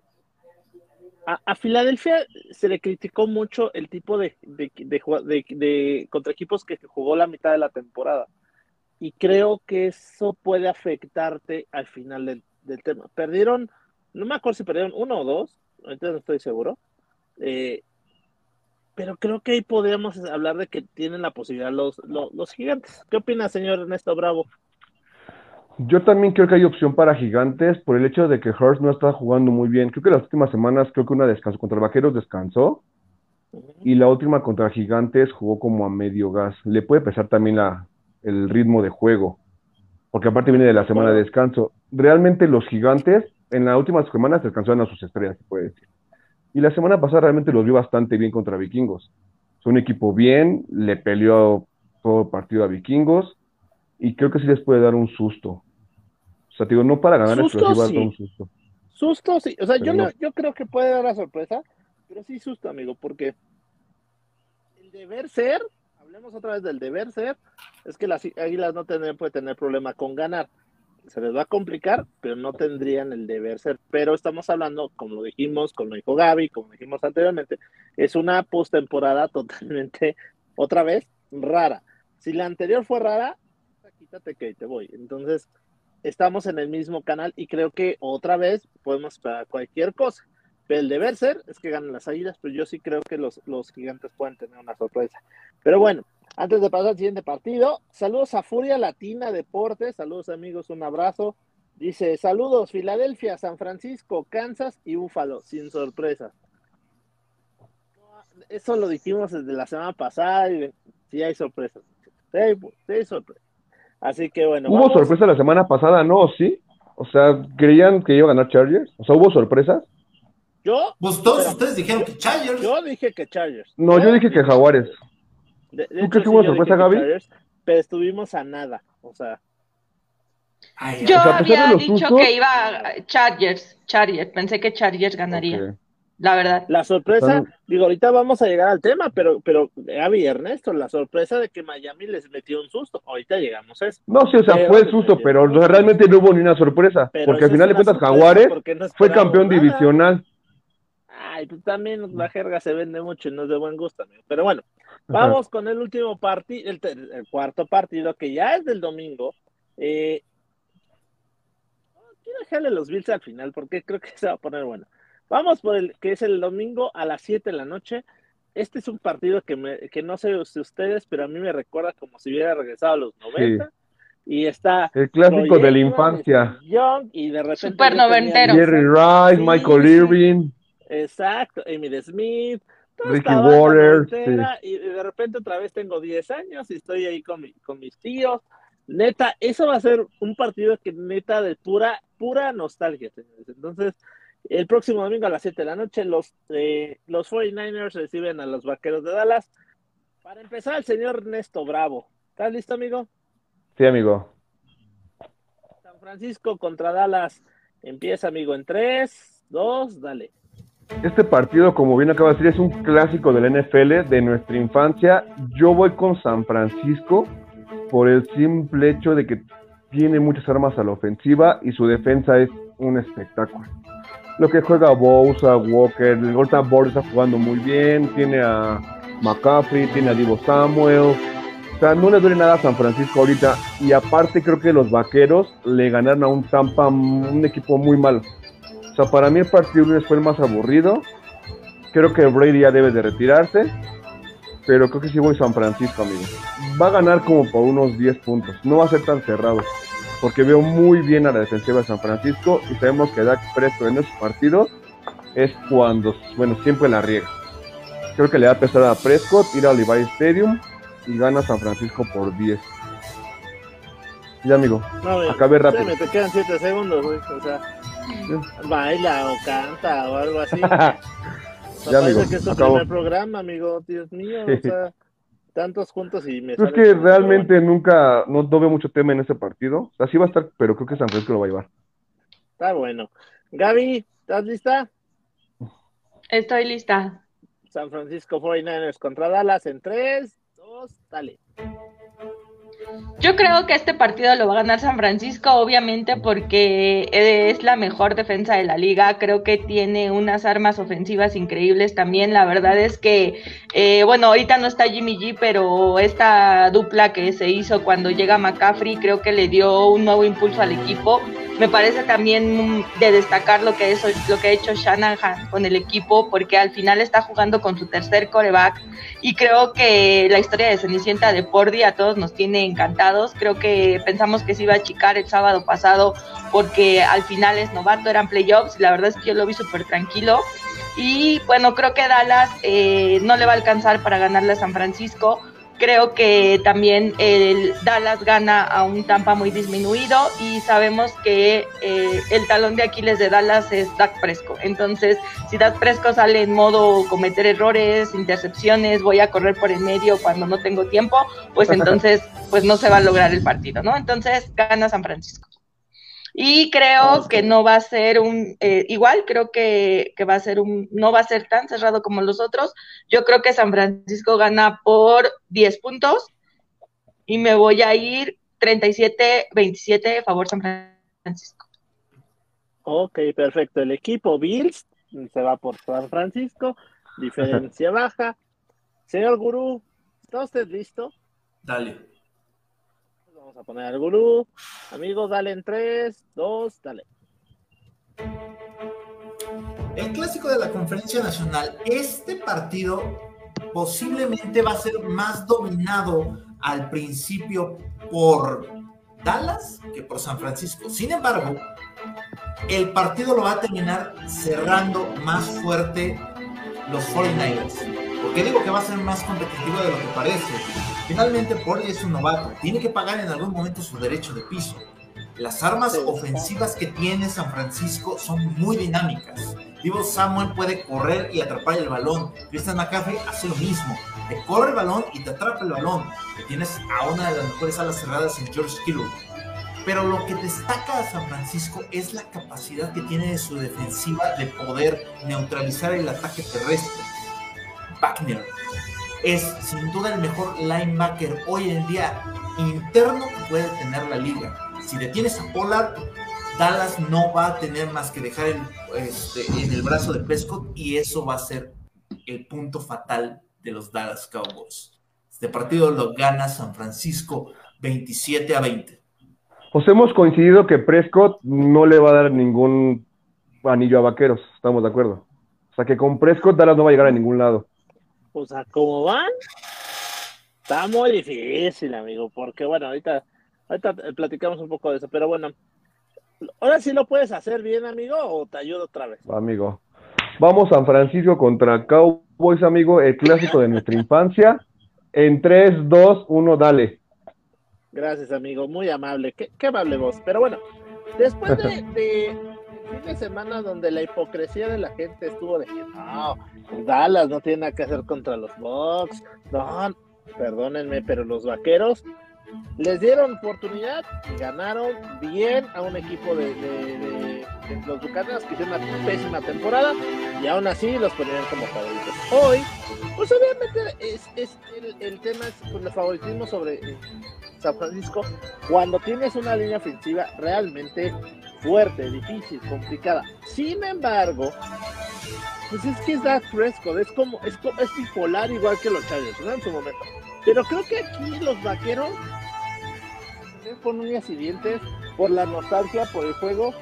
A, a, Filadelfia se le criticó mucho el tipo de, de, de, de, contra equipos que jugó la mitad de la temporada y creo que eso puede afectarte al final del, tema. Perdieron, no me acuerdo si perdieron uno o dos, ahorita no estoy seguro, eh, pero creo que ahí podríamos hablar de que tienen la posibilidad los, los, gigantes. ¿Qué opina, señor Ernesto Bravo? Yo también creo que hay opción para gigantes por el hecho de que Hurst no está jugando muy bien. Creo que las últimas semanas, creo que una descansó contra Vaqueros descansó y la última contra Gigantes jugó como a medio gas. Le puede pesar también la, el ritmo de juego, porque aparte viene de la semana de descanso. Realmente los gigantes en las últimas semanas descansaron a sus estrellas, se puede decir. Y la semana pasada realmente los vio bastante bien contra Vikingos. Es un equipo bien, le peleó todo partido a Vikingos y creo que sí les puede dar un susto. O sea, digo, no para ganar, susto, pero sí va a dar un susto. Susto, sí. O sea, yo, no. yo creo que puede dar la sorpresa, pero sí susto, amigo, porque el deber ser hablemos otra vez del deber ser, es que las Águilas no tendrían, puede tener problema con ganar. Se les va a complicar, pero no tendrían el deber ser. Pero estamos hablando, como lo dijimos, como lo dijo Gaby, como dijimos anteriormente, es una postemporada totalmente, otra vez, rara. Si la anterior fue rara, quítate que te voy. Entonces, estamos en el mismo canal y creo que otra vez podemos esperar cualquier cosa el deber ser es que ganen las águilas, pero yo sí creo que los, los gigantes pueden tener una sorpresa. Pero bueno, antes de pasar al siguiente partido, saludos a Furia Latina Deportes, saludos amigos, un abrazo. Dice, saludos Filadelfia, San Francisco, Kansas y Búfalo, sin sorpresas. Eso lo dijimos desde la semana pasada y sí hay sorpresas. Sí hay, sorpresas. Así que bueno. Hubo sorpresa la semana pasada, ¿no? ¿Sí? O sea, ¿creían que iba a ganar Chargers? O sea, ¿hubo sorpresas? Yo. Pues todos ustedes dijeron que Chargers. Yo dije que Chargers. No, yo dije que Jaguares. De, ¿Tú crees que hubo sorpresa, Gaby? pero estuvimos a nada, o sea. yo había dicho que iba Chargers, Chargers, pensé que Chargers ganaría. La verdad. La sorpresa, digo, ahorita vamos a llegar al tema, pero, pero Gaby Ernesto, la sorpresa de que Miami les metió un susto. Ahorita llegamos a eso. No, sí, o sea, fue el susto, pero realmente no hubo ni una sorpresa. porque al final de cuentas, Jaguares fue campeón divisional. Ay, pues también la jerga se vende mucho y no es de buen gusto, amigo. Pero bueno, vamos con el último partido, el, cuarto partido, que ya es del domingo. Eh, quiero dejarle los Bills al final porque creo que se va a poner bueno. Vamos por el que es el domingo a las 7 de la noche. Este es un partido que, me, que no sé si ustedes, pero a mí me recuerda como si hubiera regresado a los 90. Y está el clásico de la infancia. Young, y de repente Super noventero. Jerry Rice, Michael Irving. Exacto, Amy Smith, Ricky Waters. Y de repente otra vez tengo 10 años y estoy ahí con, con mis tíos. Neta, eso va a ser un partido que neta de pura, pura nostalgia, señores. Entonces, el próximo domingo a las 7 de la noche, los, eh, los 49ers reciben a los vaqueros de Dallas. Para empezar, el señor Ernesto Bravo. ¿Estás listo, amigo? Sí, amigo. San Francisco contra Dallas. Empieza, amigo, en 3, 2, dale. Este partido, como bien acaba de decir, es un clásico del NFL de nuestra infancia. Yo voy con San Francisco por el simple hecho de que tiene muchas armas a la ofensiva y su defensa es un espectáculo. Lo que juega Bosa, Walker, el Golta Board está jugando muy bien, tiene a McCaffrey, tiene a Divo Samuel. O sea, no le duele nada a San Francisco ahorita. Y aparte creo que los vaqueros le ganaron a un Tampa, un equipo muy malo. O sea, para mí el partido lunes fue el más aburrido. Creo que Brady ya debe de retirarse. Pero creo que sí voy San Francisco, amigo. Va a ganar como por unos 10 puntos. No va a ser tan cerrado. Porque veo muy bien a la defensiva de San Francisco. Y sabemos que Dak Presto en esos partidos es cuando, bueno, siempre la riega. Creo que le va a pesar a Prescott ir al Levi Stadium y gana San Francisco por 10. Ya, amigo. No, Acabé rápido. te quedan 7 segundos, güey. O sea, baila o canta o algo así. Ya, parece amigo, que es acabo. primer programa, amigo. Dios mío, o sea, tantos juntos y me es que realmente nunca, no, no veo mucho tema en ese partido. O sea, sí va a estar, pero creo que San Francisco lo va a llevar. Está bueno. Gaby, ¿estás lista? Estoy lista. San Francisco 49ers contra Dallas en 3, 2, dale. Yo creo que este partido lo va a ganar San Francisco, obviamente, porque es la mejor defensa de la liga. Creo que tiene unas armas ofensivas increíbles también. La verdad es que, eh, bueno, ahorita no está Jimmy G, pero esta dupla que se hizo cuando llega McCaffrey creo que le dio un nuevo impulso al equipo. Me parece también de destacar lo que, es, lo que ha hecho Shanahan con el equipo, porque al final está jugando con su tercer coreback y creo que la historia de Cenicienta de Pordy a todos nos tiene encantados. Creo que pensamos que se iba a achicar el sábado pasado porque al final es novato, eran playoffs y la verdad es que yo lo vi súper tranquilo. Y bueno, creo que Dallas eh, no le va a alcanzar para ganarle a San Francisco. Creo que también el Dallas gana a un Tampa muy disminuido y sabemos que eh, el talón de Aquiles de Dallas es Dak Prescott. Entonces, si Dak Prescott sale en modo cometer errores, intercepciones, voy a correr por el medio cuando no tengo tiempo, pues entonces pues no se va a lograr el partido, ¿no? Entonces gana San Francisco. Y creo que no va a ser un, eh, igual creo que, que va a ser un, no va a ser tan cerrado como los otros. Yo creo que San Francisco gana por 10 puntos y me voy a ir 37-27 a favor San Francisco. Ok, perfecto. El equipo Bills se va por San Francisco. Diferencia baja. Señor Gurú, ¿está usted listo? Dale. Vamos a poner al Gurú. Amigos, dale en 3, 2, dale. El clásico de la conferencia nacional, este partido posiblemente va a ser más dominado al principio por Dallas que por San Francisco. Sin embargo, el partido lo va a terminar cerrando más fuerte los 49ers. ¿Por qué digo que va a ser más competitivo de lo que parece? Finalmente, Purdy es un novato. Tiene que pagar en algún momento su derecho de piso. Las armas ofensivas que tiene San Francisco son muy dinámicas. Divo Samuel puede correr y atrapar el balón. Christian McCaffrey hace lo mismo. Te corre el balón y te atrapa el balón. Tienes a una de las mejores alas cerradas en George Kittle. Pero lo que destaca a San Francisco es la capacidad que tiene de su defensiva de poder neutralizar el ataque terrestre. Wagner es sin duda el mejor linebacker hoy en día interno que puede tener la liga. Si detienes a Pollard, Dallas no va a tener más que dejar este, en el brazo de Prescott y eso va a ser el punto fatal de los Dallas Cowboys. Este partido lo gana San Francisco 27 a 20. Pues hemos coincidido que Prescott no le va a dar ningún anillo a Vaqueros, estamos de acuerdo. O sea que con Prescott Dallas no va a llegar a ningún lado. O sea, ¿cómo van? Está muy difícil, amigo, porque bueno, ahorita, ahorita platicamos un poco de eso, pero bueno, ahora sí lo puedes hacer bien, amigo, o te ayudo otra vez. Amigo. Vamos San Francisco contra Cowboys, amigo, el clásico de nuestra infancia. En 3, 2, 1, dale. Gracias, amigo, muy amable, qué, qué amable voz. Pero bueno, después de, de de semana donde la hipocresía de la gente estuvo de que no, Dallas no tiene nada que hacer contra los Bucks, no, perdónenme, pero los vaqueros les dieron oportunidad y ganaron bien a un equipo de, los Bucaneros que hicieron una pésima temporada y aún así los ponían como favoritos. Hoy, pues obviamente es, es el, el, tema es pues, el favoritismo sobre eh, San Francisco cuando tienes una línea ofensiva realmente fuerte, difícil, complicada. Sin embargo, pues es que es Dak Prescott, es como, es, es bipolar igual que los Chargers, ¿no? En su momento. Pero creo que aquí los vaqueros con uñas y dientes por la nostalgia, por el juego.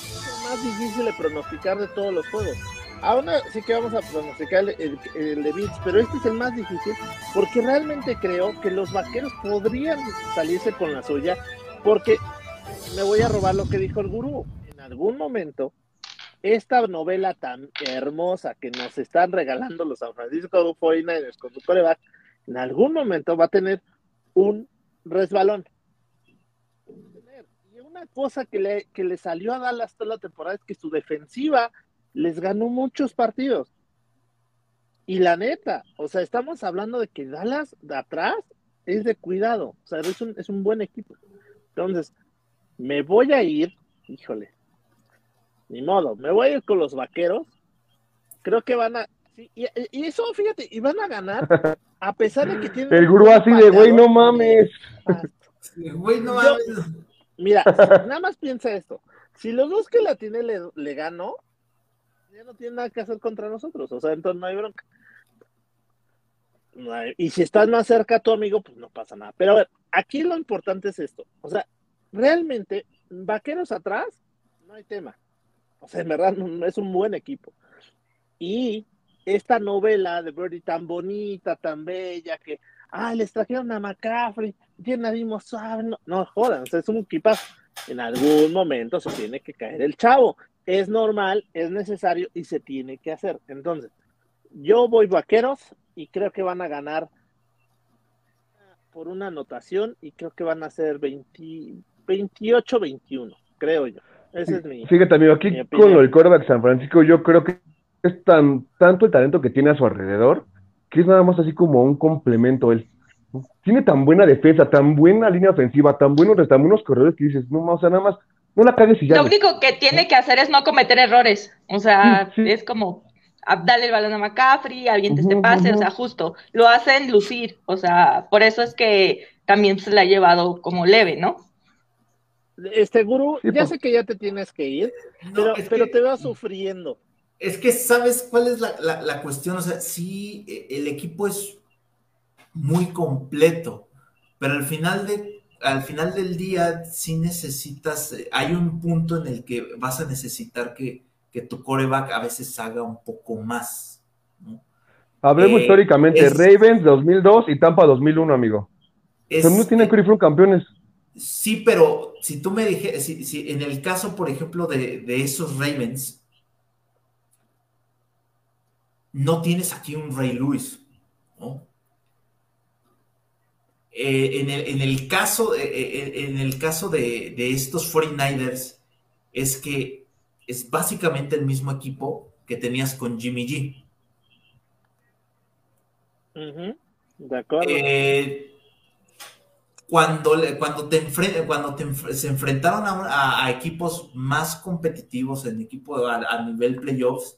Es más difícil de pronosticar de todos los juegos. Ahora sí que vamos a pronosticar el, el, de pero este es el más difícil porque realmente creo que los vaqueros podrían salirse con la suya porque me voy a robar lo que dijo el gurú. En algún momento esta novela tan hermosa que nos están regalando los San Francisco 49ers con su coreback, en algún momento va a tener un resbalón. Y una cosa que le, que le salió a Dallas toda la temporada es que su defensiva les ganó muchos partidos. Y la neta, o sea, estamos hablando de que Dallas de atrás es de cuidado, o sea, es un, es un buen equipo. Entonces, me voy a ir, híjole, ni modo, me voy a ir con los vaqueros. Creo que van a, y, eso, fíjate, y van a ganar, a pesar de que tienen. El gurú así de, güey, no mames. Güey, no mames. Mira, nada más piensa esto. Si los dos que la tiene le, le ganó, ya no tiene nada que hacer contra nosotros. O sea, entonces no hay bronca. y si estás más cerca a tu amigo, pues no pasa nada. Pero a ver, aquí lo importante es esto. O sea, realmente, vaqueros atrás, no hay tema. O sea, en verdad, es un buen equipo. Y esta novela de Birdie tan bonita, tan bella, que, ah, les trajeron a McCaffrey, tiene a suave, no, no jodan, es un equipazo. En algún momento se tiene que caer el chavo. Es normal, es necesario y se tiene que hacer. Entonces, yo voy vaqueros y creo que van a ganar por una anotación y creo que van a ser 28-21, creo yo. Ese es mi. Fíjate, amigo, aquí con del quarterback San Francisco, yo creo que es tan tanto el talento que tiene a su alrededor que es nada más así como un complemento él. Tiene tan buena defensa, tan buena línea ofensiva, tan buenos, tan buenos corredores que dices, no, o sea, nada más, no la cagues y ya. Lo único que tiene que hacer es no cometer errores. O sea, es como darle el balón a McCaffrey, alguien te este pase, o sea, justo, lo hacen lucir, o sea, por eso es que también se la ha llevado como leve, ¿no? Este gurú, ya pues. sé que ya te tienes que ir, pero, pero te vas sufriendo. Es que, ¿sabes cuál es la, cuestión? O sea, sí, e, el equipo es muy completo, pero al final, de, al final del día sí necesitas, eh, hay un punto en el que vas a necesitar que, tu coreback a veces haga un poco más. Hablemos eh, históricamente, Ravens 2002 y Tampa 2001, amigo. no tienen que fueron campeones. Sí, pero si tú me dijeras, si, en el caso, por ejemplo, de, de esos Ravens, no tienes aquí un Ray Lewis, ¿no? Eh, en, el, caso, eh, eh, en el caso de, estos 49ers, es que es básicamente el mismo equipo que tenías con Jimmy G. De acuerdo. Cuando, cuando, te, cuando se enfrentaron a, equipos más competitivos en equipo a nivel playoffs,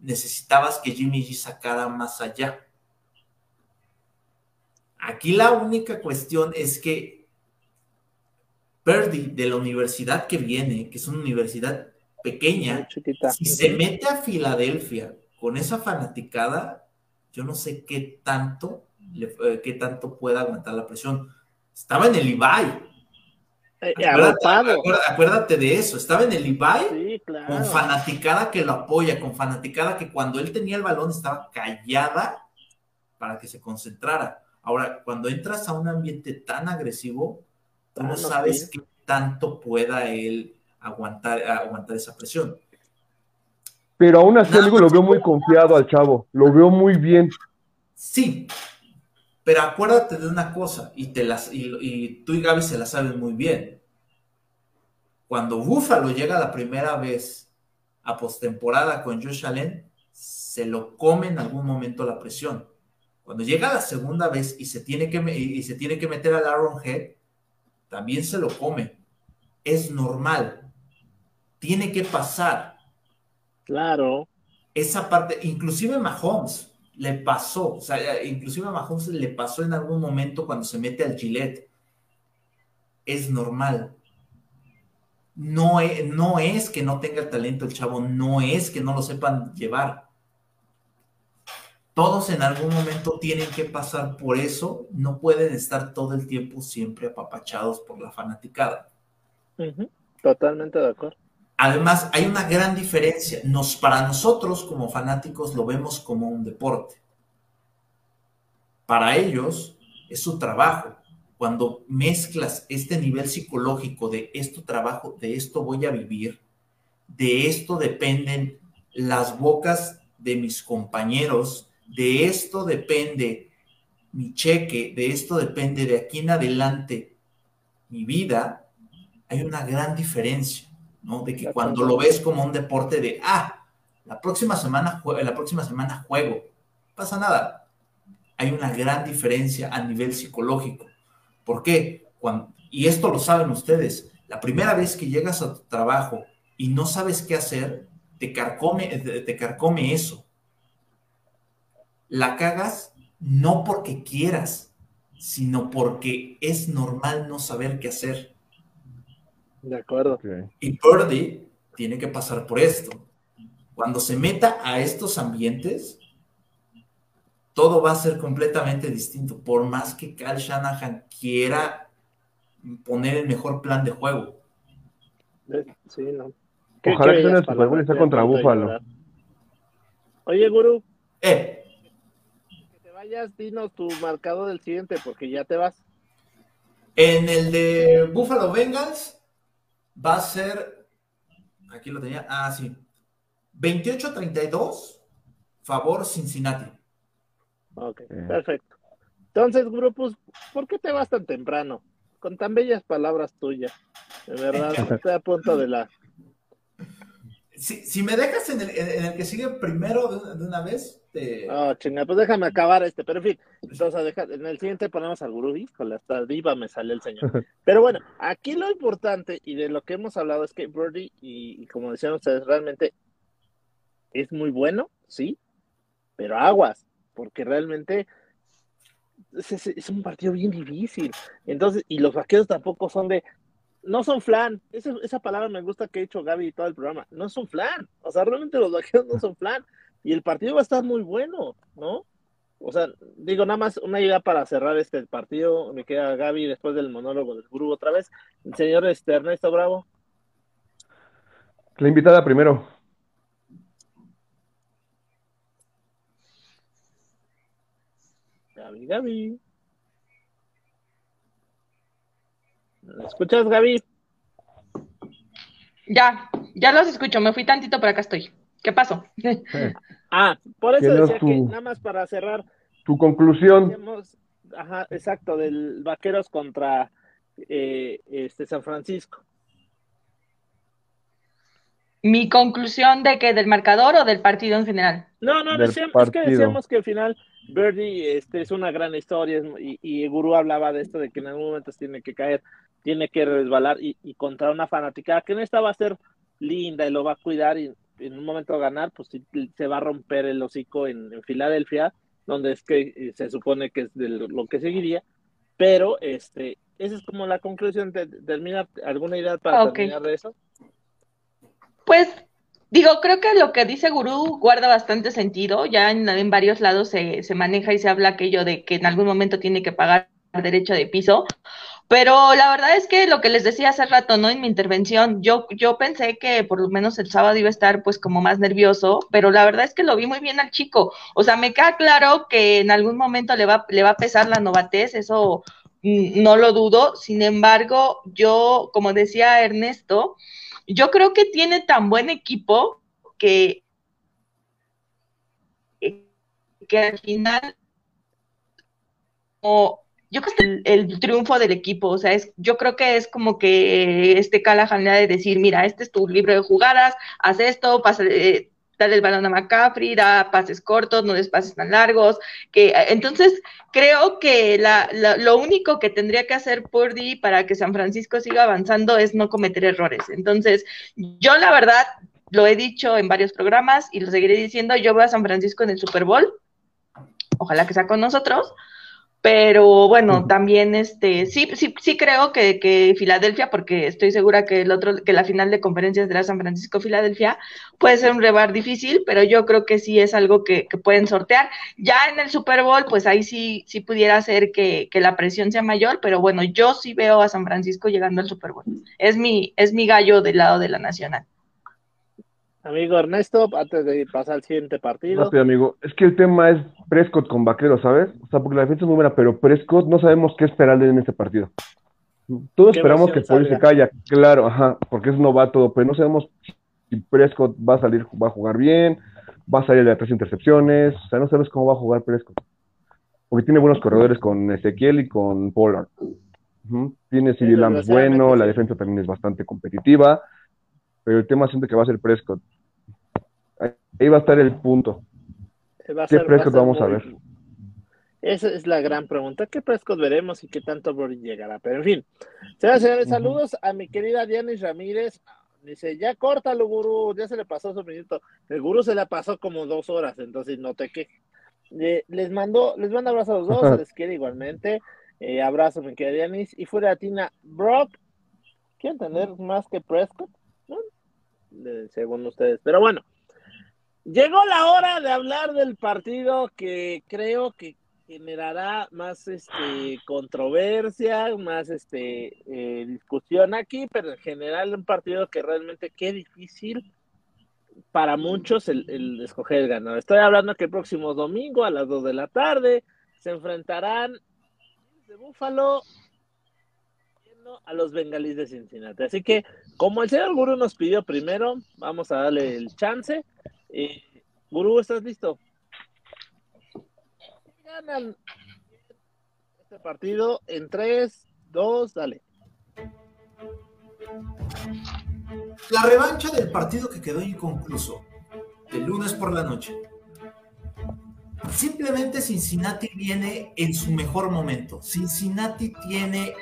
necesitabas que Jimmy G sacara más allá. Aquí la única cuestión es que Purdy de la universidad que viene, que es una universidad pequeña, si se mete a Filadelfia con esa fanaticada, yo no sé qué tanto, eh, qué tanto pueda aguantar la presión. Estaba en el Ibai, eh, acuérdate, de eso, estaba en el Ibai con fanaticada que lo apoya, con fanaticada que cuando él tenía el balón estaba callada para que se concentrara. Ahora, cuando entras a un ambiente tan agresivo, tú no sabes qué tanto pueda él aguantar, aguantar esa presión. Pero aún así, lo veo muy confiado al chavo, lo veo muy bien. Sí, pero acuérdate de una cosa, y, te las, y, tú y Gaby se la saben muy bien. Cuando Buffalo llega la primera vez a postemporada con Josh Allen, se lo come en algún momento la presión. Cuando llega la segunda vez y se tiene que, y se tiene que meter al Head, también se lo come. Es normal. Tiene que pasar. Claro. Esa parte, inclusive Mahomes, le pasó, o sea, inclusive a Mahomes le pasó en algún momento cuando se mete al Gillette. Es normal. No es, no es que no tenga talento el chavo, no es que no lo sepan llevar. Todos en algún momento tienen que pasar por eso, no pueden estar todo el tiempo siempre apapachados por la fanaticada. Totalmente de acuerdo. Además, hay una gran diferencia. Nos, para nosotros como fanáticos lo vemos como un deporte. Para ellos es su trabajo. Cuando mezclas este nivel psicológico de esto trabajo, de esto voy a vivir, de esto dependen las bocas de mis compañeros, de esto depende mi cheque, de esto depende de aquí en adelante mi vida, hay una gran diferencia, ¿no? De que cuando lo ves como un deporte de, ah, la próxima semana, la próxima semana juego, no pasa nada. Hay una gran diferencia a nivel psicológico. ¿Por qué? Cuando, y esto lo saben ustedes, la primera vez que llegas a tu trabajo y no sabes qué hacer, te carcome, te carcome eso. La cagas no porque quieras, sino porque es normal no saber qué hacer. De acuerdo. Y Purdy tiene que pasar por esto. Cuando se meta a estos ambientes, todo va a ser completamente distinto. Por más que Cal Shanahan quiera poner el mejor plan de juego. Sí, no. Ojalá que en el Super Bowl esté contra Búfalo. Oye, Guru. Eh. Que te vayas, dinos tu marcado del siguiente, porque ya te vas. En el de Buffalo Bengals va a ser. Aquí lo tenía. Ah, sí. 28-32, favor Cincinnati. Ok, perfecto. Entonces, grupos, ¿por qué te vas tan temprano? Con tan bellas palabras tuyas. De verdad, estoy a punto de la. Si, me dejas en el, que sigue primero de, una vez, te. Oh, chinga, pues déjame acabar este, pero en fin. Entonces, en el siguiente ponemos al gurú, híjole, hasta viva me sale el señor. Pero bueno, aquí lo importante y de lo que hemos hablado es que Birdie, y, y como decían ustedes, realmente es muy bueno, sí, pero aguas, porque realmente es, un partido bien difícil. Entonces, y los vaqueros tampoco son de, no son flan, esa, esa palabra me gusta que ha hecho Gaby y todo el programa, no son flan, o sea, realmente los vaqueros no son flan, y el partido va a estar muy bueno, ¿no? O sea, digo, nada más una idea para cerrar este partido, me queda Gaby después del monólogo del grupo otra vez, el señor este, Ernesto Bravo. La invitada primero. Gaby, Gaby. Escuchas, Gaby? Ya, ya los escucho, me fui tantito, pero acá estoy. ¿Qué pasó? ah, por eso decía que nada más para cerrar. Tu conclusión. ajá, exacto, del Vaqueros contra eh, este San Francisco. Mi conclusión de que del marcador o del partido en general. No, no, decíamos, es que decíamos que al final Birdie este, es una gran historia y, y Guru hablaba de esto, de que en algún momento tiene que caer, tiene que resbalar y, contra una fanática que no esta va a ser linda y lo va a cuidar y en un momento ganar, pues se va a romper el hocico en, Filadelfia, donde es que eh, se supone que es de lo que seguiría, pero este, esa es como la conclusión, de, termina alguna idea para terminar de eso. Pues Digo, creo que lo que dice Gurú guarda bastante sentido. Ya en, varios lados se, se, maneja y se habla aquello de que en algún momento tiene que pagar derecho de piso. Pero la verdad es que lo que les decía hace rato, ¿no? En mi intervención, yo, yo pensé que por lo menos el sábado iba a estar pues como más nervioso, pero la verdad es que lo vi muy bien al chico. O sea, me queda claro que en algún momento le va, le va a pesar la novatez, eso no lo dudo. Sin embargo, yo, como decía Ernesto, yo creo que tiene tan buen equipo que, que al final, yo creo que el, triunfo del equipo, o sea, es, yo creo que es como que este Callahan de decir, mira, este es tu libro de jugadas, haz esto, pasa, eh, dale el balón a McCaffrey, da pases cortos, no des pases tan largos, que entonces creo que lo único que tendría que hacer Purdy para que San Francisco siga avanzando es no cometer errores. Entonces, yo la verdad lo he dicho en varios programas y lo seguiré diciendo, yo veo a San Francisco en el Super Bowl, ojalá que sea con nosotros, pero bueno, también este, sí, sí, sí creo que, que, Filadelfia, porque estoy segura que el otro, que la final de conferencias de la San Francisco Filadelfia puede ser un rebar difícil, pero yo creo que sí es algo que, que, pueden sortear. Ya en el Super Bowl, pues ahí sí, sí pudiera ser que, que, la presión sea mayor, pero bueno, yo sí veo a San Francisco llegando al Super Bowl. Es mi, es mi gallo del lado de la nacional. Amigo Ernesto, antes de pasar al siguiente partido. Rápido, amigo. Es que el tema es Prescott con Vaquero, ¿sabes? O sea, porque la defensa es muy buena, pero Prescott no sabemos qué esperarle en este partido. Todos esperamos que se calla, claro, ajá, porque es novato, pero no sabemos si Prescott va a salir, va a jugar bien, va a salir de tres intercepciones, o sea, no sabes cómo va a jugar Prescott. Porque tiene buenos corredores con Ezequiel y con Pollard. Tiene CD Lamb bueno, la defensa también es bastante competitiva, pero el tema siento que va a ser Prescott. Ahí va a estar el punto. ¿Qué Prescott vamos a ver? Esa es la gran pregunta. ¿Qué Prescott veremos y qué tanto Boris llegará? Pero en fin, señoras señores, saludos a mi querida Dianis Ramírez. Dice, ya córtalo, gurú, ya se le pasó su minuto. El gurú se le pasó como dos horas, entonces no te quejes. les mando, les mando abrazos a los dos, les quiere igualmente. Eh, abrazo, mi querida Dianis. Y fuera Tina, Brock, ¿quieren tener más que Prescott? según ustedes. Pero bueno, llegó la hora de hablar del partido que creo que generará más este controversia, más este eh, discusión aquí, pero en general un partido que realmente qué difícil para muchos el, escoger el ganador. Estoy hablando que el próximo domingo a las 2 de la tarde se enfrentarán de Búfalo a los bengalíes de Cincinnati. Así que, como el señor Guru nos pidió primero, vamos a darle el chance. Eh, Guru, ¿estás listo? ganan este partido en 3, 2, dale. La revancha del partido que quedó inconcluso, el lunes por la noche. Simplemente Cincinnati viene en su mejor momento. Cincinnati tiene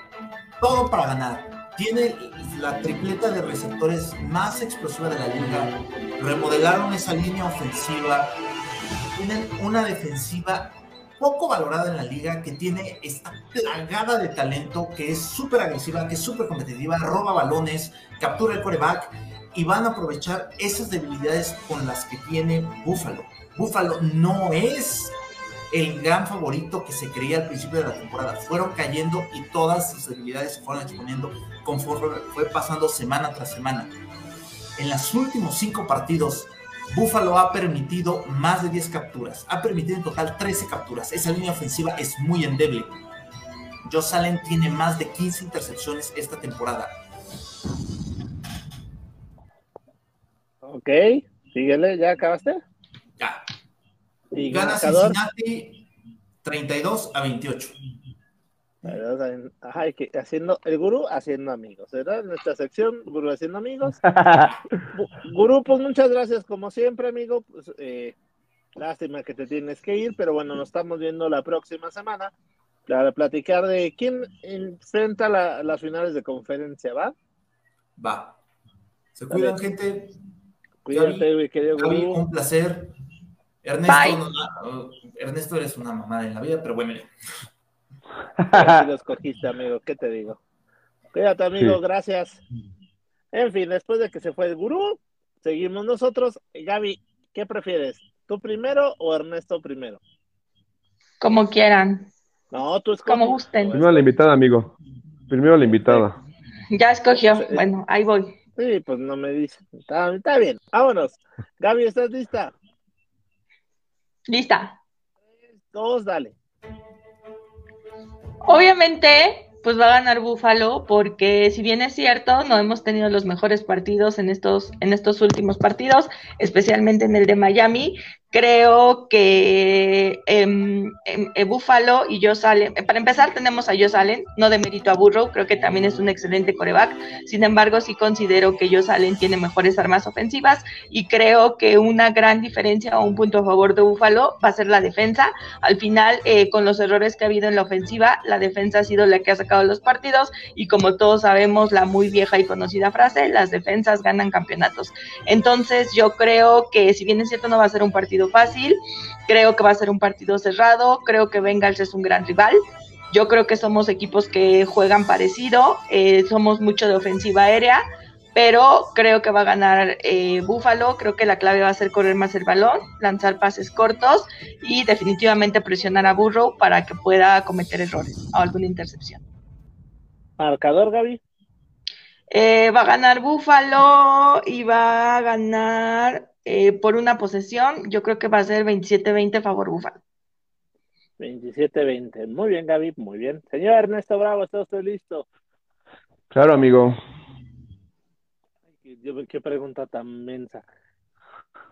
todo para ganar. Tiene la tripleta de receptores más explosiva de la liga. Remodelaron esa línea ofensiva. Tienen una defensiva poco valorada en la liga, que tiene esta plagada de talento, que es súper agresiva, que es súper competitiva, roba balones, captura el coreback y van a aprovechar esas debilidades con las que tiene Buffalo. Buffalo no es el gran favorito que se creía al principio de la temporada. Fueron cayendo y todas sus debilidades se fueron exponiendo conforme fue pasando semana tras semana. En los últimos cinco partidos Buffalo ha permitido más de 10 capturas. Ha permitido en total 13 capturas. Esa línea ofensiva es muy endeble. Josh Allen tiene más de 15 intercepciones esta temporada. Ok, síguele, ¿ya acabaste? Y gana Cincinnati 32 a 28. Ajá, que haciendo, el gurú haciendo amigos, ¿verdad? Nuestra sección, gurú haciendo amigos. gurú, pues muchas gracias, como siempre, amigo. Pues, eh, lástima que te tienes que ir, pero bueno, nos estamos viendo la próxima semana para platicar de quién enfrenta las finales de conferencia, ¿va? Va. Se cuidan, gente. Cuídate, mi querido gurú. Un placer. Ernesto, Ernesto eres una mamada en la vida, pero bueno. Si lo escogiste, amigo, ¿qué te digo? Cuídate, amigo, gracias. En fin, después de que se fue el gurú, seguimos nosotros. Gaby, ¿qué prefieres? ¿Tú primero o Ernesto primero? Como quieran. No, tú escoges. Como gusten. Primero la invitada, amigo. Primero la invitada. Ya escogió. Bueno, ahí voy. Sí, pues no me dice. Está, está bien. Vámonos. Gaby, ¿estás lista? Lista. Dos, dale. Obviamente, pues va a ganar Búfalo porque si bien es cierto, no hemos tenido los mejores partidos en estos, en estos últimos partidos, especialmente en el de Miami, Creo que eh, eh, Buffalo y Josh Allen, para empezar tenemos a Josh Allen, no de mérito a Burrow, creo que también es un excelente coreback, sin embargo sí considero que Josh Allen tiene mejores armas ofensivas y creo que una gran diferencia o un punto a favor de Buffalo va a ser la defensa. Al final, eh, con los errores que ha habido en la ofensiva, la defensa ha sido la que ha sacado los partidos y como todos sabemos, la muy vieja y conocida frase, las defensas ganan campeonatos. Entonces yo creo que si bien es cierto no va a ser un partido fácil. Creo que va a ser un partido cerrado. Creo que Bengals es un gran rival. Yo creo que somos equipos que juegan parecido. Eh, somos mucho de ofensiva aérea. Pero creo que va a ganar eh, Buffalo. Creo que la clave va a ser correr más el balón, lanzar pases cortos y definitivamente presionar a Burrow para que pueda cometer errores o alguna intercepción. Marcador, Gaby. Eh, va a ganar Buffalo y va a ganar eh, por una posesión, yo creo que va a ser 27-20 favor Búfalo. 27-20. Muy bien, Gaby, muy bien. Señor Ernesto Bravo, ¿está usted listo? Claro, amigo. qué pregunta tan mensa.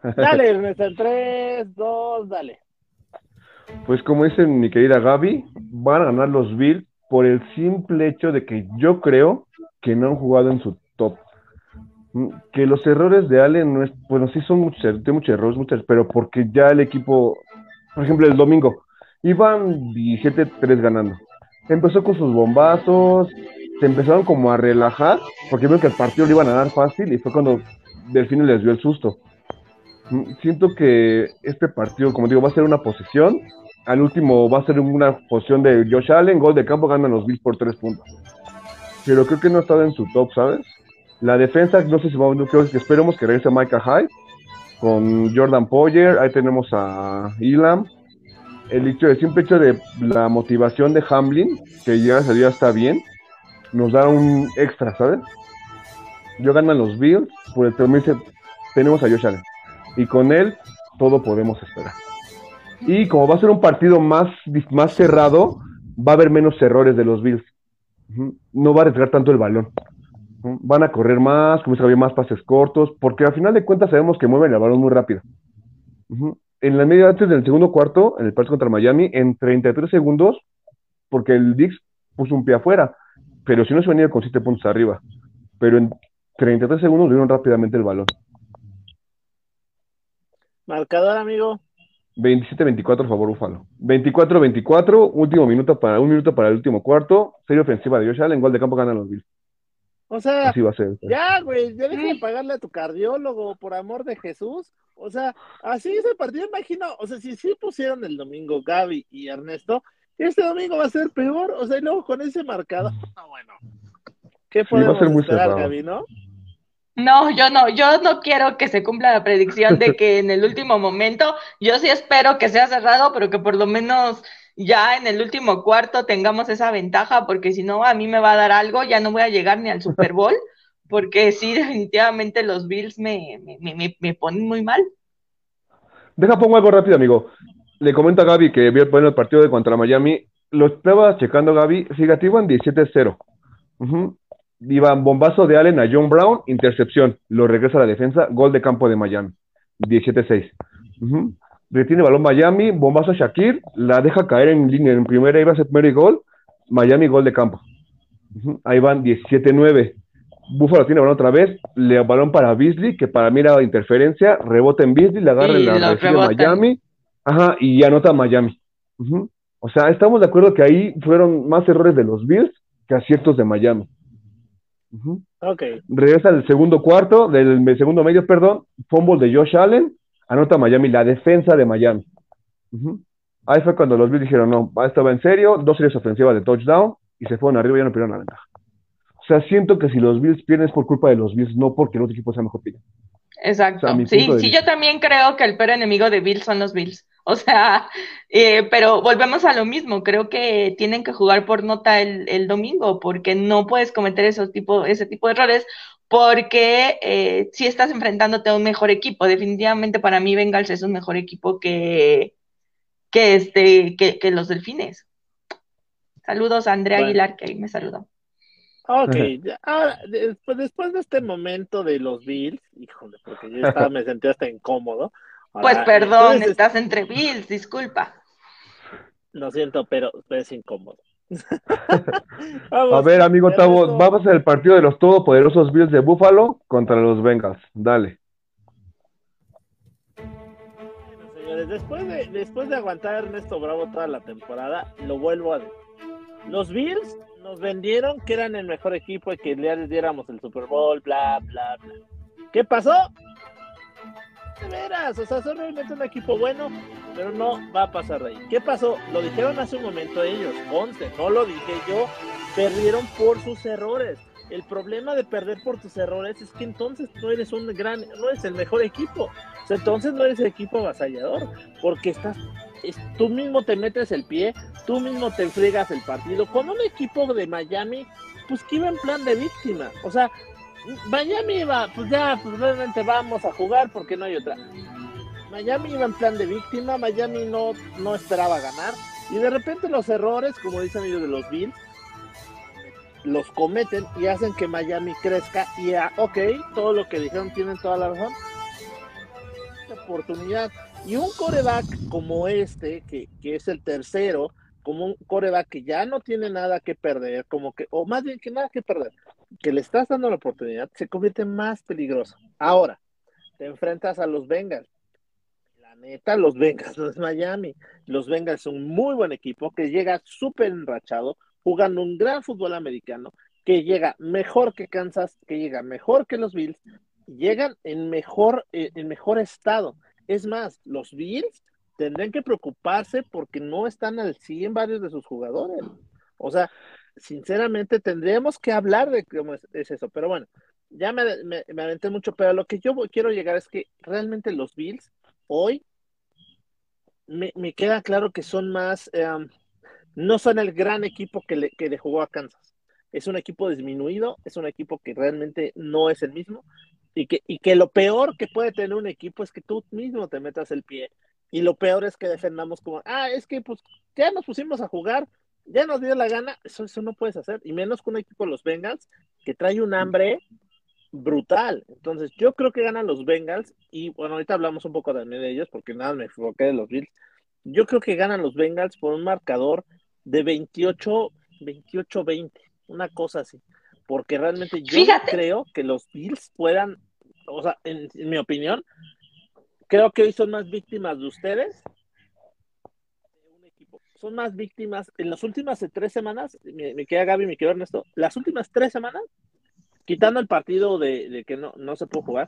Dale, Ernesto, en 3, 2, dale. Pues como dice mi querida Gaby, van a ganar los Bills por el simple hecho de que yo creo que no han jugado en su top. Mm, que los errores de Allen no es, bueno, sí son muchos, er, muchos errores, muchos, pero porque ya el equipo, por ejemplo, el domingo, iban 17-3 ganando. Empezó con sus bombazos, se empezaron como a relajar, porque vieron que el partido lo iban a dar fácil y fue cuando Delfino les dio el susto. Mm, siento que este partido, como digo, va a ser una posesión. Al último va a ser una posición de Josh Allen, gol de campo, ganan los Bills por tres puntos. Pero creo que no ha estado en su top, ¿sabes? La defensa, no sé si va a creo que esperemos que regrese Micah Hyde con Jordan Poyer. Ahí tenemos a Elam. El, hecho, el simple hecho de la motivación de Hamlin, que ya salió está bien, nos da un extra, ¿sabes? Yo ganan los Bills, por el tenemos a Josh Allen y con él todo podemos esperar. Y como va a ser un partido más, más cerrado, va a haber menos errores de los Bills. No va a arriesgar tanto el balón. Van a correr más, como se más pases cortos, porque al final de cuentas sabemos que mueven el balón muy rápido. En la media antes del segundo cuarto, en el partido contra Miami, en 33 segundos, porque el Dix puso un pie afuera, pero si no se venía con 7 puntos arriba. Pero en 33 segundos dieron rápidamente el balón. Marcador, amigo. 27-24 a favor Búfalo. 24-24, último minuto para un minuto para el último cuarto. Serie ofensiva de Josh Allen, gol de campo ganan los Bills. O sea, Así va a ser, ya, güey, ya deja de pagarle a tu cardiólogo, por amor de Jesús. O sea, así es el partido, imagino. O sea, si sí pusieron el domingo Gaby y Ernesto, este domingo va a ser peor. O sea, y luego con ese marcado, ah, bueno. ¿Qué podemos sí, esperar, Gaby, no? No, yo no, yo no quiero que se cumpla la predicción de que en el último momento, yo sí espero que sea cerrado, pero que por lo menos ya en el último cuarto tengamos esa ventaja, porque si no, a mí me va a dar algo, ya no voy a llegar ni al Super Bowl, porque sí, definitivamente los Bills me, me, me, ponen muy mal. Deja, pongo algo rápido, amigo. Le comento a Gaby que vio el partido de contra Miami. Lo estaba checando, Gaby. Fíjate, iban 17-0. Iban bombazo de Allen a John Brown, intercepción, lo regresa a la defensa, gol de campo de Miami, 17-6. Retiene balón Miami, bombazo a Shakir, la deja caer en línea, en primera iba a ser primer gol, Miami gol de campo. Ahí van 17-9. Buffalo tiene balón otra vez, le balón para Beasley, que para mí era interferencia, rebota en Beasley, le agarra en la de Miami, ajá, y anota Miami. O sea, estamos de acuerdo que ahí fueron más errores de los Bills que aciertos de Miami. Regresa el segundo cuarto, del segundo medio, perdón, fumble de Josh Allen, anota Miami, la defensa de Miami. Ahí fue cuando los Bills dijeron, no, esto va en serio, dos series ofensivas de touchdown, y se fueron arriba y ya no pidieron la ventaja. O sea, siento que si los Bills pierden es por culpa de los Bills, no porque el otro equipo sea mejor que Exacto. sí, sí, yo también creo que el peor enemigo de Bills son los Bills. O sea, eh, pero volvemos a lo mismo. Creo que tienen que jugar por nota el, domingo, porque no puedes cometer esos tipo, ese tipo de errores, porque eh, si estás enfrentándote a un mejor equipo. Definitivamente para mí Bengals es un mejor equipo que, que, este, que, los Delfines. Saludos a Andrea Aguilar, que ahí me saludó. Ok, ahora, después, después de este momento de los Bills, híjole, porque yo estaba, me sentí hasta incómodo. pues perdón, estás entre Bills, disculpa. Lo siento, pero es incómodo. a ver, amigo Tavo, vamos al partido de los todopoderosos Bills de Buffalo contra los Bengals. Dale. señores, después de, después de aguantar a Ernesto Bravo toda la temporada, lo vuelvo a decir. Los Bills nos vendieron que eran el mejor equipo y que les diéramos el Super Bowl, bla, bla, bla. ¿Qué pasó? De veras, o sea, son realmente un equipo bueno, pero no va a pasar de ahí. ¿Qué pasó? Lo dijeron hace un momento ellos, Ponce, no lo dije yo, perdieron por sus errores. El problema de perder por tus errores es que entonces no eres un gran, no eres el mejor equipo. O sea, entonces no eres el equipo avasallador, porque estás tú mismo te metes el pie, tú mismo te friegas el partido. Con un equipo de Miami, pues que iba en plan de víctima. O sea, Miami iba, pues ya, pues realmente vamos a jugar porque no hay otra. Miami iba en plan de víctima, Miami no, no esperaba ganar. Y de repente los errores, como dice amigo de los Bills, los cometen y hacen que Miami crezca y a, ok, todo lo que dijeron tienen toda la razón. Oportunidad. Y un coreback como este, que, que es el tercero, como un coreback que ya no tiene nada que perder, como que, o más bien que nada que perder, que le estás dando la oportunidad, se convierte más peligroso. Ahora, te enfrentas a los Bengals. La neta, los Bengals no es Miami. Los Bengals son un muy buen equipo que llega súper enrachado, jugando un gran fútbol americano, que llega mejor que Kansas, que llega mejor que los Bills, llegan en mejor, eh, en mejor estado. Es más, los Bills tendrían que preocuparse porque no están al 100 varios de sus jugadores. O sea, sinceramente tendríamos que hablar de cómo es, eso, pero bueno, ya me, me, aventé mucho, pero lo que yo quiero llegar es que realmente los Bills hoy me, queda claro que son más, em, no son el gran equipo que le, que le jugó a Kansas. Es un equipo disminuido, es un equipo que realmente no es el mismo y que, y que lo peor que puede tener un equipo es que tú mismo te metas el pie y lo peor es que defendamos como, ah, es que pues ya nos pusimos a jugar, ya nos dio la gana, eso, eso no puedes hacer, y menos con un equipo de los Bengals que trae un hambre brutal. Entonces, yo creo que ganan los Bengals, y bueno, ahorita hablamos un poco también de ellos, porque nada, me enfoqué de los Bills. Yo creo que ganan los Bengals por un marcador de 28, 28-20, una cosa así. Porque realmente yo creo que los Bills puedan, o sea, en mi opinión, creo que hoy son más víctimas de ustedes. Son más víctimas en las últimas tres semanas, me, queda Gaby, me queda Ernesto, las últimas tres semanas, quitando el partido de, que no, no se pudo jugar,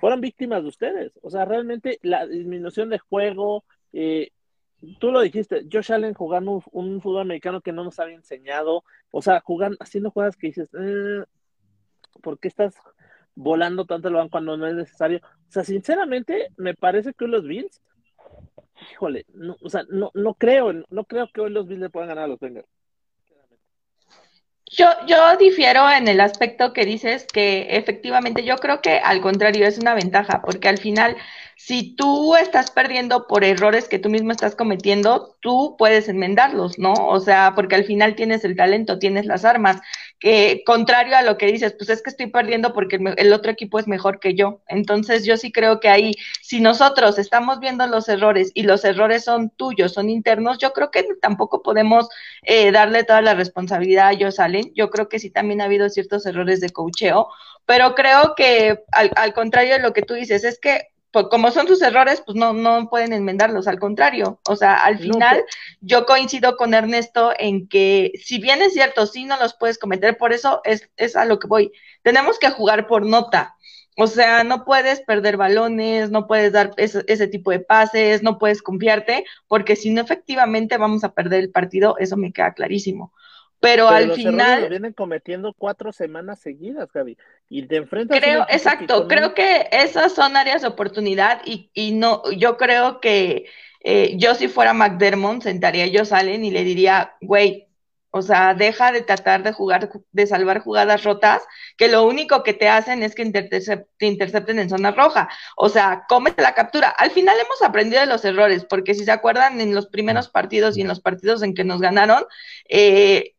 fueron víctimas de ustedes. O sea, realmente la disminución de juego, eh, tú lo dijiste, Josh Allen jugando un, fútbol americano que no nos había enseñado, o sea, jugando, haciendo jugadas que dices, eh, ¿por qué estás volando tanto el banco cuando no es necesario. O sea, sinceramente, me parece que los Bills, híjole, no, o sea, no, no creo, no creo que hoy los Bills le puedan ganar a los Bengals. Yo, yo difiero en el aspecto que dices que efectivamente yo creo que al contrario es una ventaja, porque al final si tú estás perdiendo por errores que tú mismo estás cometiendo, tú puedes enmendarlos, ¿no? O sea, porque al final tienes el talento, tienes las armas. que contrario a lo que dices, pues es que estoy perdiendo porque el, otro equipo es mejor que yo. Entonces yo sí creo que ahí, si nosotros estamos viendo los errores y los errores son tuyos, son internos, yo creo que tampoco podemos eh, darle toda la responsabilidad a ellos, Allen. Yo creo que sí también ha habido ciertos errores de cocheo, pero creo que al, al contrario de lo que tú dices, es que pues como son sus errores, pues no, no pueden enmendarlos, al contrario. O sea, al final yo coincido con Ernesto en que si bien es cierto, sí no los puedes cometer, por eso es, es a lo que voy. Tenemos que jugar por nota. O sea, no puedes perder balones, no puedes dar ese, ese, tipo de pases, no puedes confiarte, porque si no, efectivamente vamos a perder el partido, eso me queda clarísimo. Pero, al final. Lo vienen cometiendo cuatro semanas seguidas, Gaby. Y te enfrentas. Creo, exacto, creo que esas son áreas de oportunidad y, y no, yo creo que eh, yo si fuera McDermott, sentaría ellos salen y le diría, güey, o sea, deja de tratar de jugar, de salvar jugadas rotas, que lo único que te hacen es que te intercepten en zona roja. O sea, cómete la captura. Al final hemos aprendido de los errores, porque si se acuerdan en los primeros partidos y en los partidos en que nos ganaron, eh,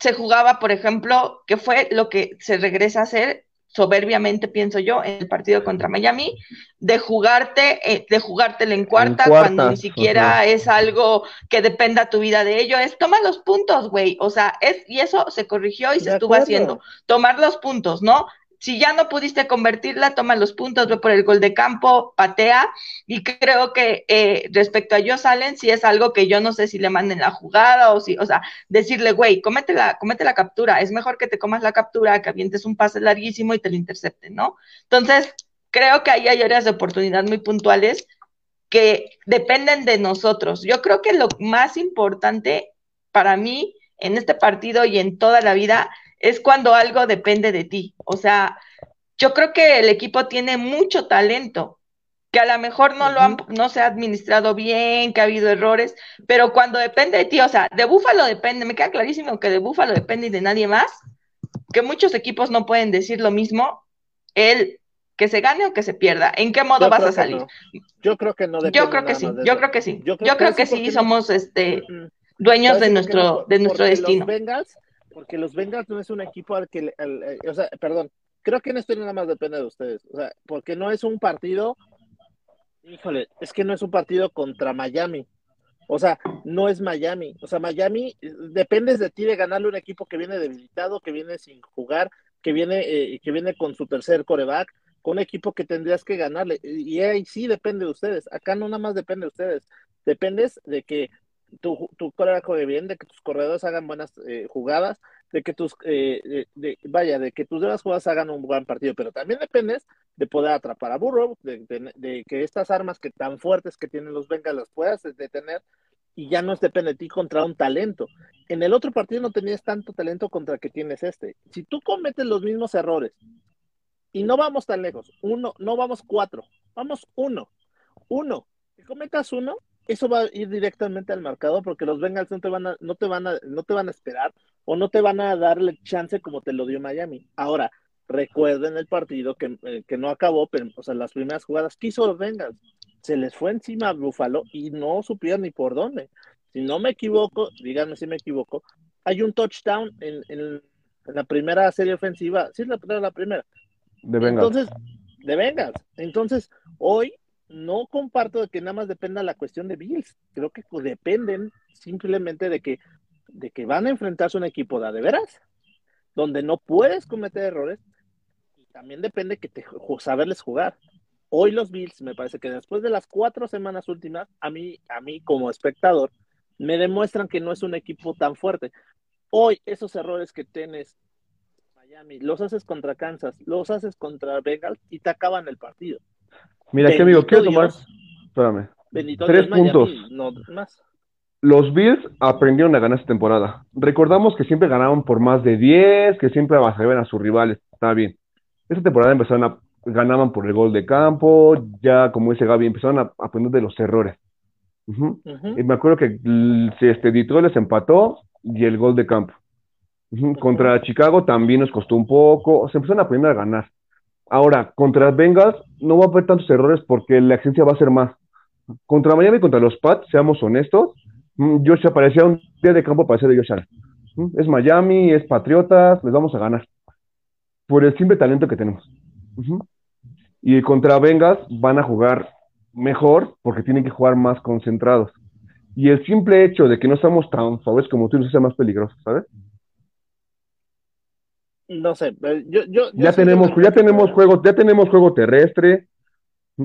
se jugaba, por ejemplo, que fue lo que se regresa a hacer soberbiamente, pienso yo, en el partido contra Miami, de jugarte, eh, de jugártela en cuarta, cuando ni siquiera es algo que dependa tu vida de ello, es toma los puntos, güey, o sea, es, y eso se corrigió y se estuvo haciendo, tomar los puntos, ¿no? Si ya no pudiste convertirla, toma los puntos, ve por el gol de campo, patea. Y creo que eh, respecto a Josh Allen, si es algo que yo no sé si le manden la jugada o si, o sea, decirle, güey, comete la captura. Es mejor que te comas la captura, que avientes un pase larguísimo y te lo intercepten, ¿no? Entonces, creo que ahí hay áreas de oportunidad muy puntuales que dependen de nosotros. Yo creo que lo más importante para mí en este partido y en toda la vida es cuando algo depende de ti. O sea, yo creo que el equipo tiene mucho talento, que a lo mejor no lo han, no se ha administrado bien, que ha habido errores, pero cuando depende de ti, o sea, de Búfalo depende, me queda clarísimo que de Búfalo depende y de nadie más, que muchos equipos no pueden decir lo mismo, el que se gane o que se pierda, ¿en qué modo vas a salir? Yo creo que no Yo creo que sí, yo creo que sí. Yo creo, que, sí somos este dueños de nuestro de nuestro destino porque los Bengals no es un equipo al que, o sea, perdón, creo que en esto nada más depende de ustedes, o sea, porque no es un partido, híjole, es que no es un partido contra Miami, o sea, no es Miami, o sea, Miami dependes de ti de ganarle un equipo que viene debilitado, que viene sin jugar, que viene, eh, que viene con su tercer coreback, con un equipo que tendrías que ganarle, y ahí sí depende de ustedes, acá no nada más depende de ustedes, dependes de que tu, tu juegue bien, de que tus corredores hagan buenas eh, jugadas, de que tus, eh, de, vaya, de que tus demás jugadas hagan un buen partido, pero también dependes de poder atrapar a Burrow, de, que estas armas que tan fuertes que tienen los Bengals las puedas detener y ya no es depende de ti contra un talento. En el otro partido no tenías tanto talento contra que tienes este. Si tú cometes los mismos errores y no vamos tan lejos, uno, no vamos cuatro, vamos uno, uno, que cometas uno, eso va a ir directamente al marcador porque los Bengals no te van a, no te van a, no te van a esperar o no te van a darle chance como te lo dio Miami. Ahora, recuerden el partido que, eh, que no acabó, pero, o sea, las primeras jugadas que hizo los Bengals, se les fue encima a Buffalo y no supieron ni por dónde. Si no me equivoco, díganme si me equivoco, hay un touchdown en, en, la primera serie ofensiva, sí, la, la primera. De Bengals. Entonces, de Bengals. Entonces, hoy no comparto de que nada más dependa la cuestión de Bills. Creo que dependen simplemente de que, de que van a enfrentarse a un equipo de, de veras, donde no puedes cometer errores. Y también depende que te saberles jugar. Hoy los Bills, me parece que después de las cuatro semanas últimas, a mí, a mí como espectador, me demuestran que no es un equipo tan fuerte. Hoy esos errores que tienes Miami, los haces contra Kansas, los haces contra Bengals y te acaban el partido. Mira, qué amigo, quiero tomar. Espérame. Tres puntos. no más. Los Bills aprendieron a ganar esta temporada. Recordamos que siempre ganaban por más de 10, que siempre avasallaban a sus rivales. Está bien. Esta temporada empezaron a ganaban por el gol de campo, ya como dice Gaby, empezaron a aprender de los errores. Y me acuerdo que este, Detroit les empató y el gol de campo. Contra Chicago también nos costó un poco, se empezaron a aprender a ganar. Ahora, contra Bengals no va a haber tantos errores porque la agencia va a ser más. Contra Miami y contra los Pats, seamos honestos, mm, Josh aparecía un día de campo parecía de Josh Allen. Es Miami, es Patriotas, les vamos a ganar. Por el simple talento que tenemos. Y contra Bengals van a jugar mejor porque tienen que jugar más concentrados. Y el simple hecho de que no estamos tan favoritos como tú nos hace más peligrosos, ¿sabes? No sé, eh, yo, yo, ya tenemos, ya tenemos juego, ya tenemos juego terrestre,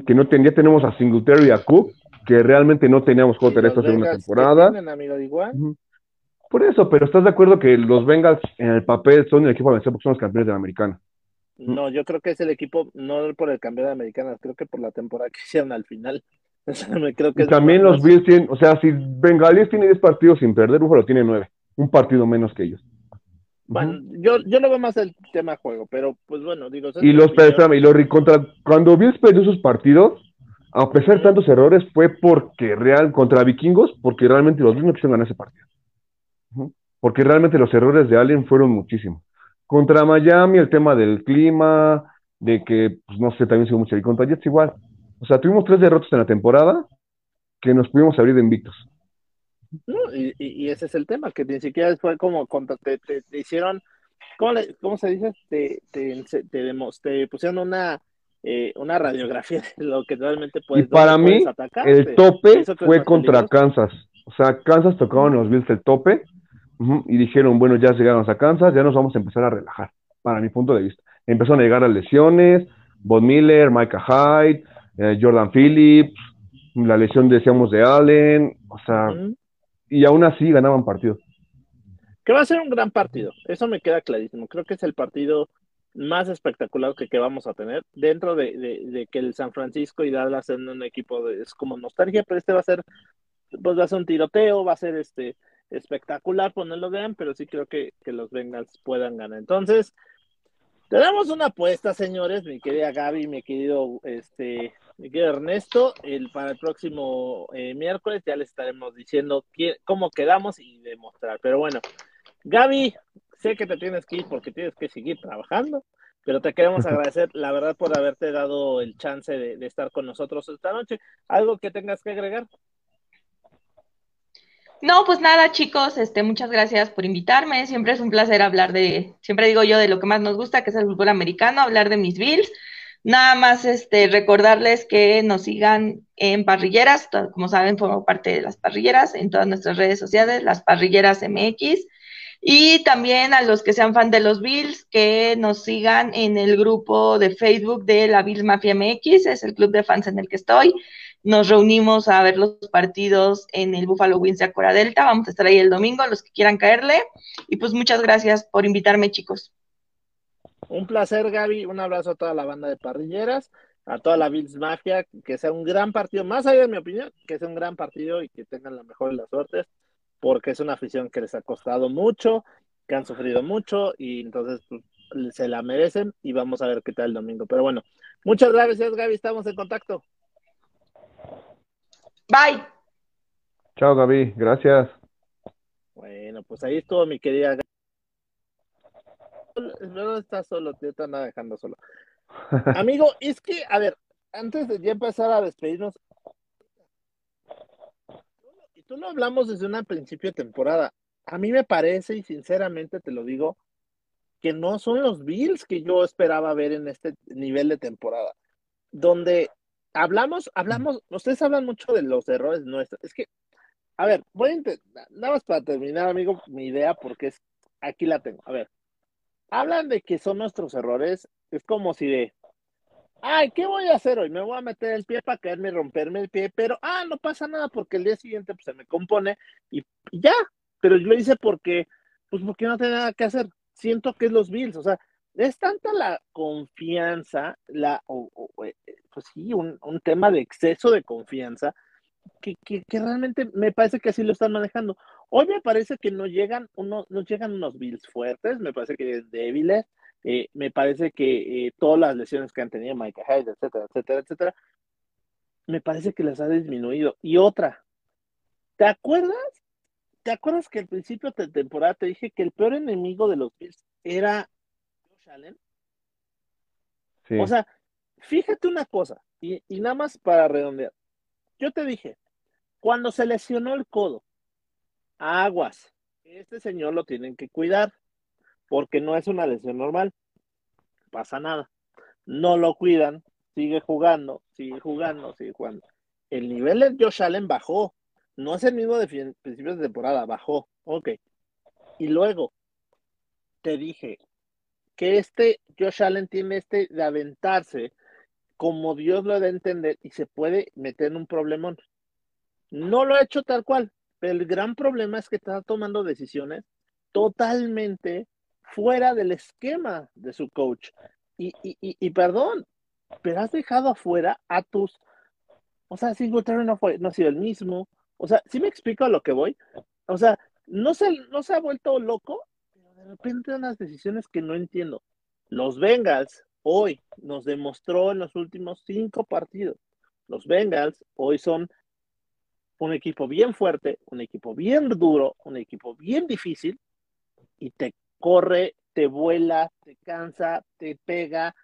que no ten, ya tenemos a Singletary y a Cook, que realmente no teníamos juego terrestre en una temporada. Por eso, pero ¿estás de acuerdo que los Bengals en el papel son el equipo de porque son los campeones de la americana? No, yo creo que es el equipo, no por el cambio de americana, creo que por la temporada que hicieron al final. creo que también los Bills tienen, o sea, si Bengalis tiene 10 partidos sin perder, Búfalo tiene 9, un partido menos que ellos. Bueno, yo, yo no veo más el tema juego, pero pues bueno, digo. Y los, y los contra, cuando Bills perdió sus partidos, a pesar de tantos errores, fue porque real, contra vikingos, porque realmente los Bills no quisieron ganar ese partido. Porque realmente los errores de Allen fueron muchísimos. Contra Miami, el tema del clima, de que, pues no sé, también se mucho. Y contra Jets igual. O sea, tuvimos tres derrotas en la temporada que nos pudimos abrir de invictos. Y, ese es el tema, que ni siquiera fue como cuando te, te, hicieron, ¿cómo, se dice? Te, te, te, pusieron una, eh, una radiografía de lo que realmente puedes Y para mí, el tope fue contra Kansas. O sea, Kansas tocaron los Bills el tope y dijeron, bueno, ya llegamos a Kansas, ya nos vamos a empezar a relajar, para mi punto de vista. Empezaron a llegar las lesiones, Von Miller, Micah Hyde, eh, Jordan Phillips, la lesión, decíamos, de Allen, o sea, y aún así ganaban partidos. Que va a ser un gran partido, eso me queda clarísimo. Creo que es el partido más espectacular que, vamos a tener dentro de, que el San Francisco y Dallas en un equipo es como nostalgia, pero este va a ser, pues va a ser un tiroteo, va a ser este espectacular, pues no lo vean, pero sí creo que, que los Bengals puedan ganar. Entonces, tenemos una apuesta, señores, mi querida Gaby, mi querido este mi querido Ernesto, el, para el próximo eh, miércoles ya les estaremos diciendo cómo quedamos y demostrar. Pero bueno, Gaby, sé que te tienes que ir porque tienes que seguir trabajando, pero te queremos agradecer, la verdad, por haberte dado el chance de, estar con nosotros esta noche. ¿Algo que tengas que agregar? No, pues nada, chicos, este, muchas gracias por invitarme. Siempre es un placer hablar de, siempre digo yo de lo que más nos gusta, que es el fútbol americano, hablar de mis Bills. Nada más este recordarles que nos sigan en Parrilleras, como saben, formo parte de las Parrilleras en todas nuestras redes sociales, las Parrilleras MX. Y también a los que sean fan de los Bills, que nos sigan en el grupo de Facebook de la Bills Mafia MX, es el club de fans en el que estoy nos reunimos a ver los partidos en el Buffalo Wings de Acora Delta. Vamos a estar ahí el domingo, los que quieran caerle. Y pues muchas gracias por invitarme, chicos. Un placer, Gaby. Un abrazo a toda la banda de parrilleras, a toda la Bills Mafia. Que sea un gran partido, más allá de mi opinión, que sea un gran partido y que tengan la mejor de las suertes, porque es una afición que les ha costado mucho, que han sufrido mucho y entonces pues, se la merecen y vamos a ver qué tal el domingo. Pero bueno, muchas gracias, Gaby. Estamos en contacto. Bye. Chao, Gaby. Gracias. Bueno, pues ahí estuvo mi querida no estás solo, te están dejando solo. Amigo, es que, a ver, antes de ya empezar a despedirnos, y tú lo hablamos desde un principio de temporada. A mí me parece, y sinceramente te lo digo, que no son los Bills que yo esperaba ver en este nivel de temporada, donde hablamos, hablamos, ustedes hablan mucho de los errores nuestros. Es que, a ver, voy a nada más para terminar, amigo, mi idea, porque es, aquí la tengo. A ver, hablan de que son nuestros errores, es como si de, ay, ¿qué voy a hacer hoy? Me voy a meter el pie para caerme y romperme el pie, pero, ah, no pasa nada porque el día siguiente pues, se me compone y, ya, pero yo lo hice porque, pues porque no tenía nada que hacer. Siento que es los Bills, o sea, es tanta la confianza, la, eh, pues sí, un, tema de exceso de confianza, que, que, realmente me parece que así lo están manejando. Hoy me parece que no llegan, uno, no llegan unos Bills fuertes, me parece que débiles, eh, me parece que eh, todas las lesiones que han tenido Mike Hyde, etcétera, etcétera, etcétera, me parece que les ha disminuido. Y otra, ¿te acuerdas? ¿Te acuerdas que al principio de temporada te dije que el peor enemigo de los Bills era o sea, fíjate una cosa, y, nada más para redondear. Yo te dije, cuando se lesionó el codo, aguas, este señor lo tienen que cuidar, porque no es una lesión normal. Pasa nada. No lo cuidan, sigue jugando, sigue jugando, sigue jugando. El nivel de Josh Allen bajó. No es el mismo de principios de temporada, bajó. Ok. Y luego, te dije, que este Josh Allen tiene este de aventarse como Dios lo da a entender y se puede meter en un problemón. No lo ha hecho tal cual, pero el gran problema es que está tomando decisiones totalmente fuera del esquema de su coach. Y, y, y, perdón, pero has dejado afuera a tus. O sea, Singletary no, fue, no ha sido el mismo. O sea, ¿sí me explico a lo que voy? O sea, no se, no se ha vuelto loco de repente unas decisiones que no entiendo. Los Bengals hoy nos demostró en los últimos cinco partidos. Los Bengals hoy son un equipo bien fuerte, un equipo bien duro, un equipo bien difícil y te corre, te vuela, te cansa, te pega.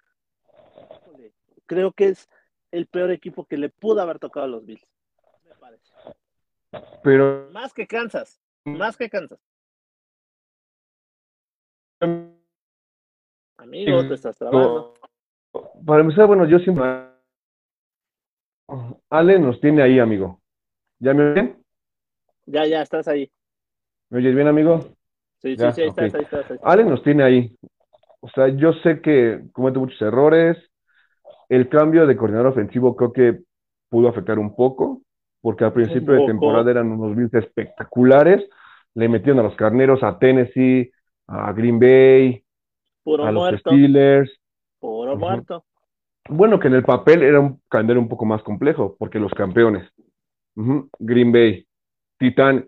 Creo que es el peor equipo que le pudo haber tocado a los Bills. Me parece. Pero más que Kansas, más que Kansas. Amigo, te estás trabajando. Para empezar, bueno, yo siempre. Ale nos tiene ahí, amigo. ¿Ya me oyen? Ya, ya, estás ahí. ¿Me oyes bien, amigo? Sí, sí, sí, ahí, estás, ahí, estás, Ale nos tiene ahí. O sea, yo sé que comete muchos errores. El cambio de coordinador ofensivo creo que pudo afectar un poco, porque al principio de temporada eran unos Bills espectaculares. Le metieron a los carneros a Tennessee, a Green Bay, a los Steelers. Puro muerto. Bueno, que en el papel era un calendario un poco más complejo, porque los campeones, Green Bay, Titán,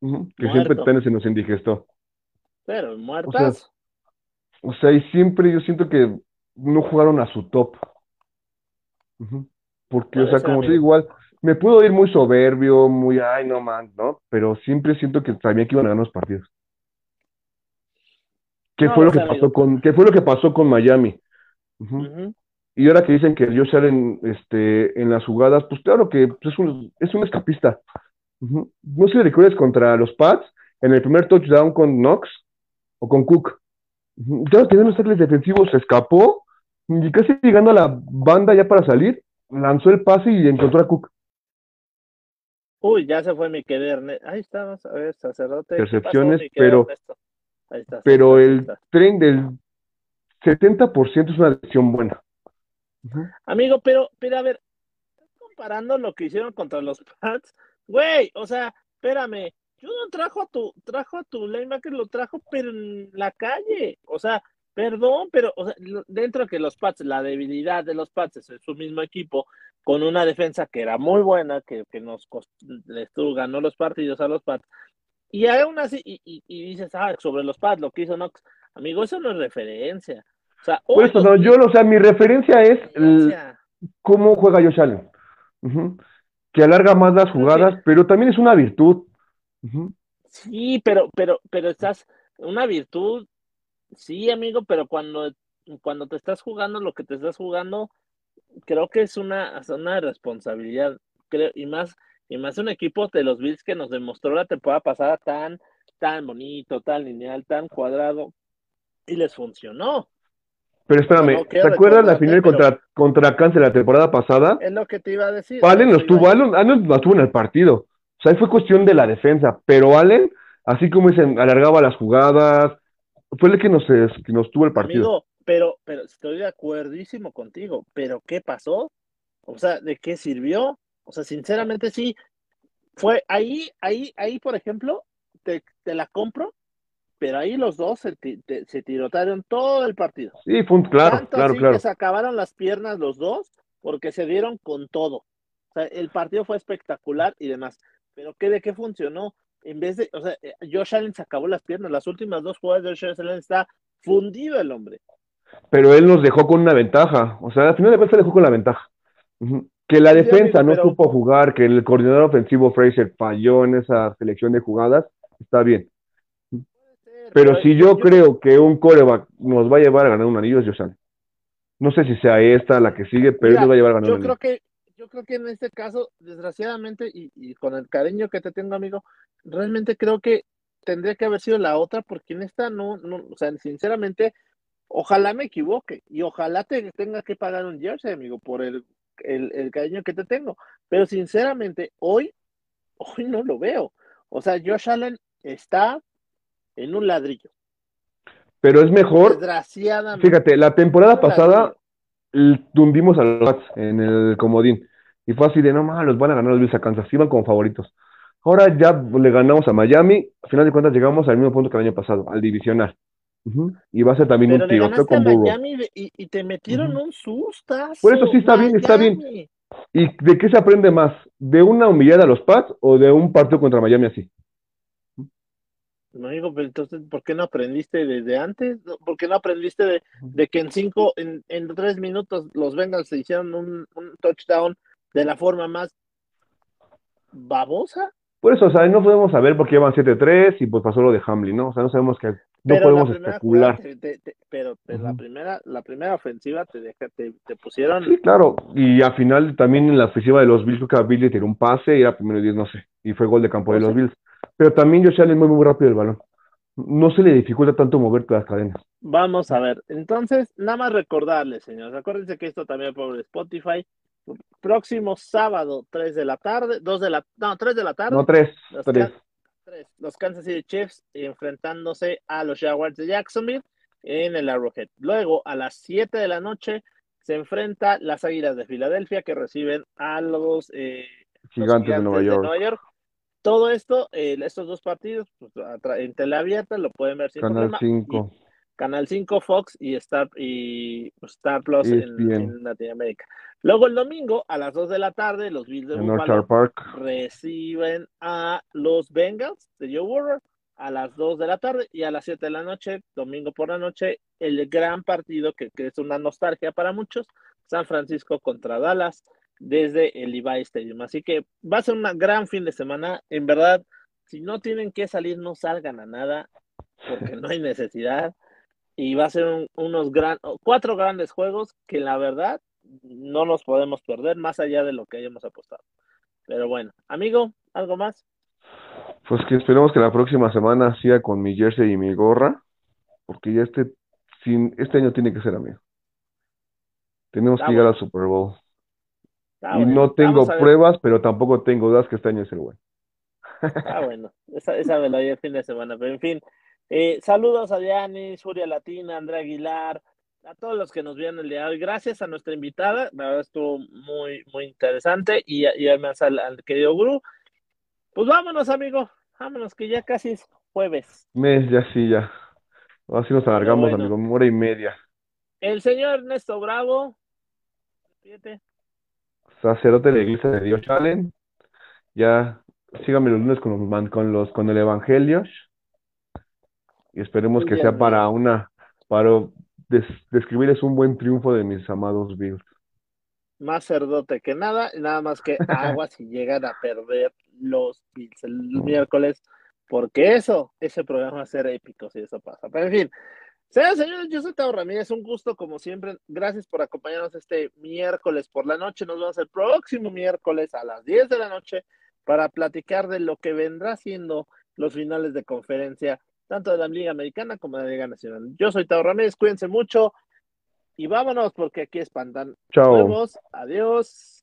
que siempre Titanes se nos indigestó. Pero muertas. O sea, y siempre yo siento que no jugaron a su top. Porque, o sea, como si igual, me pudo ir muy soberbio, muy, ay, no man, ¿no? Pero siempre siento que sabía que iban a ganar los partidos. ¿Qué fue lo que pasó con, qué fue lo que pasó con Miami? Y ahora que dicen que Josh Allen este, en las jugadas, pues claro que es, un, es un escapista. No sé si recuerdas contra los Pats, en el primer touchdown con Knox o con Cook. Ya teniendo los tackles defensivos, se escapó y casi llegando a la banda ya para salir, lanzó el pase y encontró a Cook. Uy, ya se fue mi querer. Ahí está, a ver, sacerdote. Percepciones, pero, pero el tren del 70% es una decisión buena. Amigo, pero, pero a ver, comparando lo que hicieron contra los Pats, güey, o sea, espérame, yo no trajo a tu, trajo a tu linebacker, lo trajo, pero en la calle, o sea, perdón, pero o sea, dentro de que los Pats, la debilidad de los Pats es su mismo equipo, con una defensa que era muy buena, que, que nos estuvo, ganó los partidos a los Pats, y aún así, y, y, dices, ah, sobre los Pats, lo que hizo Knox, amigo, eso no es referencia. O sea, no, yo, o sea, mi referencia es cómo juega Josh Allen. Que alarga más las jugadas, pero también es una virtud. Sí, pero, pero, pero estás, una virtud, sí, amigo, pero cuando, cuando te estás jugando lo que te estás jugando, creo que es una, una responsabilidad, creo, y más, y más un equipo de los Bills que nos demostró la temporada pasada tan, tan bonito, tan lineal, tan cuadrado, y les funcionó. Pero espérame, ¿te acuerdas la final contra, contra Kansas la temporada pasada? Es lo que te iba a decir. Allen los tuvo, Allen, Allen los tuvo en el partido. O sea, ahí fue cuestión de la defensa. Pero Allen, así como dicen, alargaba las jugadas, fue el que nos, que nos tuvo el partido. Amigo, pero, pero estoy de acuerdísimo contigo. Pero ¿qué pasó? O sea, ¿de qué sirvió? O sea, sinceramente sí. Fue ahí, ahí, ahí, por ejemplo, te, te la compro pero ahí los dos se, se tirotaron todo el partido. Sí, fue un, claro, claro, claro. que se acabaron las piernas los dos porque se dieron con todo. O sea, el partido fue espectacular y demás. Pero ¿qué de qué funcionó? En vez de, o sea, eh, Josh Allen se acabó las piernas. Las últimas dos jugadas de Josh Allen está fundido el hombre. Pero él nos dejó con una ventaja. O sea, al final de cuentas dejó con la ventaja. Que la defensa no supo jugar, que el coordinador ofensivo Fraser falló en esa selección de jugadas, está bien. Pero si yo, creo que un coreback nos va a llevar a ganar un anillo, es Josh No sé si sea esta la que sigue, pero él nos va a llevar a ganar yo un creo Que, yo creo que en este caso, desgraciadamente, y, con el cariño que te tengo, amigo, realmente creo que tendría que haber sido la otra, porque en esta no, no o sea, sinceramente, ojalá me equivoque y ojalá te tenga que pagar un jersey, amigo, por el, el, el cariño que te tengo. Pero sinceramente, hoy, hoy no lo veo. O sea, Josh Allen está en un ladrillo. Pero es mejor. Desgraciadamente. Fíjate, la temporada pasada tundimos a los Pats en el comodín. Y fue así de, no más, los van a ganar los Bills a Kansas. Iban como favoritos. Ahora ya le ganamos a Miami. A final de cuentas llegamos al mismo punto que el año pasado, al divisional. Y va a ser también un tiroteo con. Miami y, te metieron un susto. Por eso sí está bien, está bien. ¿Y de qué se aprende más? ¿De una humillada a los Pats o de un partido contra Miami así? No digo, pero entonces, ¿por qué no aprendiste desde antes? ¿Por qué no aprendiste de, que en cinco, en, en, tres minutos los Bengals se hicieron un, touchdown de la forma más babosa? Por eso, o sea, no podemos saber por qué llevan 7-3 y pues pasó lo de Hamlin, ¿no? O sea, no sabemos que no podemos especular. pero la primera la primera ofensiva te, deja, te, pusieron. Sí, claro. Y al final también en la ofensiva de los Bills, creo que Billy tiró un pase y era primero 10, no sé. Y fue gol de campo de los Bills. Pero también Josh Allen mueve muy rápido el balón. No se le dificulta tanto mover todas las cadenas. Vamos a ver. Entonces, nada más recordarles, señores. Acuérdense que esto también por Spotify. Próximo sábado, 3 de la tarde, 2 de la, no, 3 de la tarde. No, 3. Los, 3. los Kansas City Chiefs enfrentándose a los Jaguars de Jacksonville en el Arrowhead. Luego, a las 7 de la noche, se enfrenta las Águilas de Filadelfia que reciben a los, eh, gigantes, de, Nueva York. de Nueva York. Todo esto, eh, estos dos partidos, pues, en tele abierta, lo pueden ver sin Canal 5. Canal 5, Fox y Star, y pues, Star Plus en, Latinoamérica. Luego el domingo, a las 2 de la tarde, los Bills de Buffalo Park. reciben a los Bengals de Joe Burrow a las 2 de la tarde y a las 7 de la noche, domingo por la noche, el gran partido que, que es una nostalgia para muchos, San Francisco contra Dallas desde el Levi Stadium. Así que va a ser un gran fin de semana. En verdad, si no tienen que salir, no salgan a nada, porque no hay necesidad. Y va a ser unos gran, cuatro grandes juegos que la verdad no nos podemos perder más allá de lo que hayamos apostado. Pero bueno, amigo, ¿Algo más? Pues que esperemos que la próxima semana siga con mi jersey y mi gorra, porque ya este, sin, este año tiene que ser amigo. Tenemos que llegar al Super Bowl. y no tengo pruebas, pero tampoco tengo dudas que este año es el bueno. Ah, bueno, esa, esa me la el fin de semana, pero en fin. Eh, saludos a Diani, Suria Latina, Andrea Aguilar, a todos los que nos vieron el día de hoy. Gracias a nuestra invitada, la verdad estuvo muy, muy interesante. Y, y además al, al querido Guru. Pues vámonos, amigo, vámonos, que ya casi es jueves. Mes, ya sí, ya. Así nos alargamos, amigo, hora y media. El señor Ernesto Bravo, Fíjate. sacerdote de la iglesia de Dios Challenge. Ya síganme los lunes con los, con los con el Evangelio y esperemos que sea para una para describirles un buen triunfo de mis amados Bills. Más cerdote que nada, nada más que agua si llegan a perder los Bills el miércoles, porque eso, ese programa va a ser épico si eso pasa. Pero en fin, señores, señores, yo soy Tavo Ramírez, un gusto como siempre. Gracias por acompañarnos este miércoles por la noche. Nos vemos el próximo miércoles a las 10 de la noche para platicar de lo que vendrá siendo los finales de conferencia, tanto de la Liga Americana como de la Liga Nacional. Yo soy Tao Ramírez, cuídense mucho y vámonos porque aquí espantan. Chao. Adiós.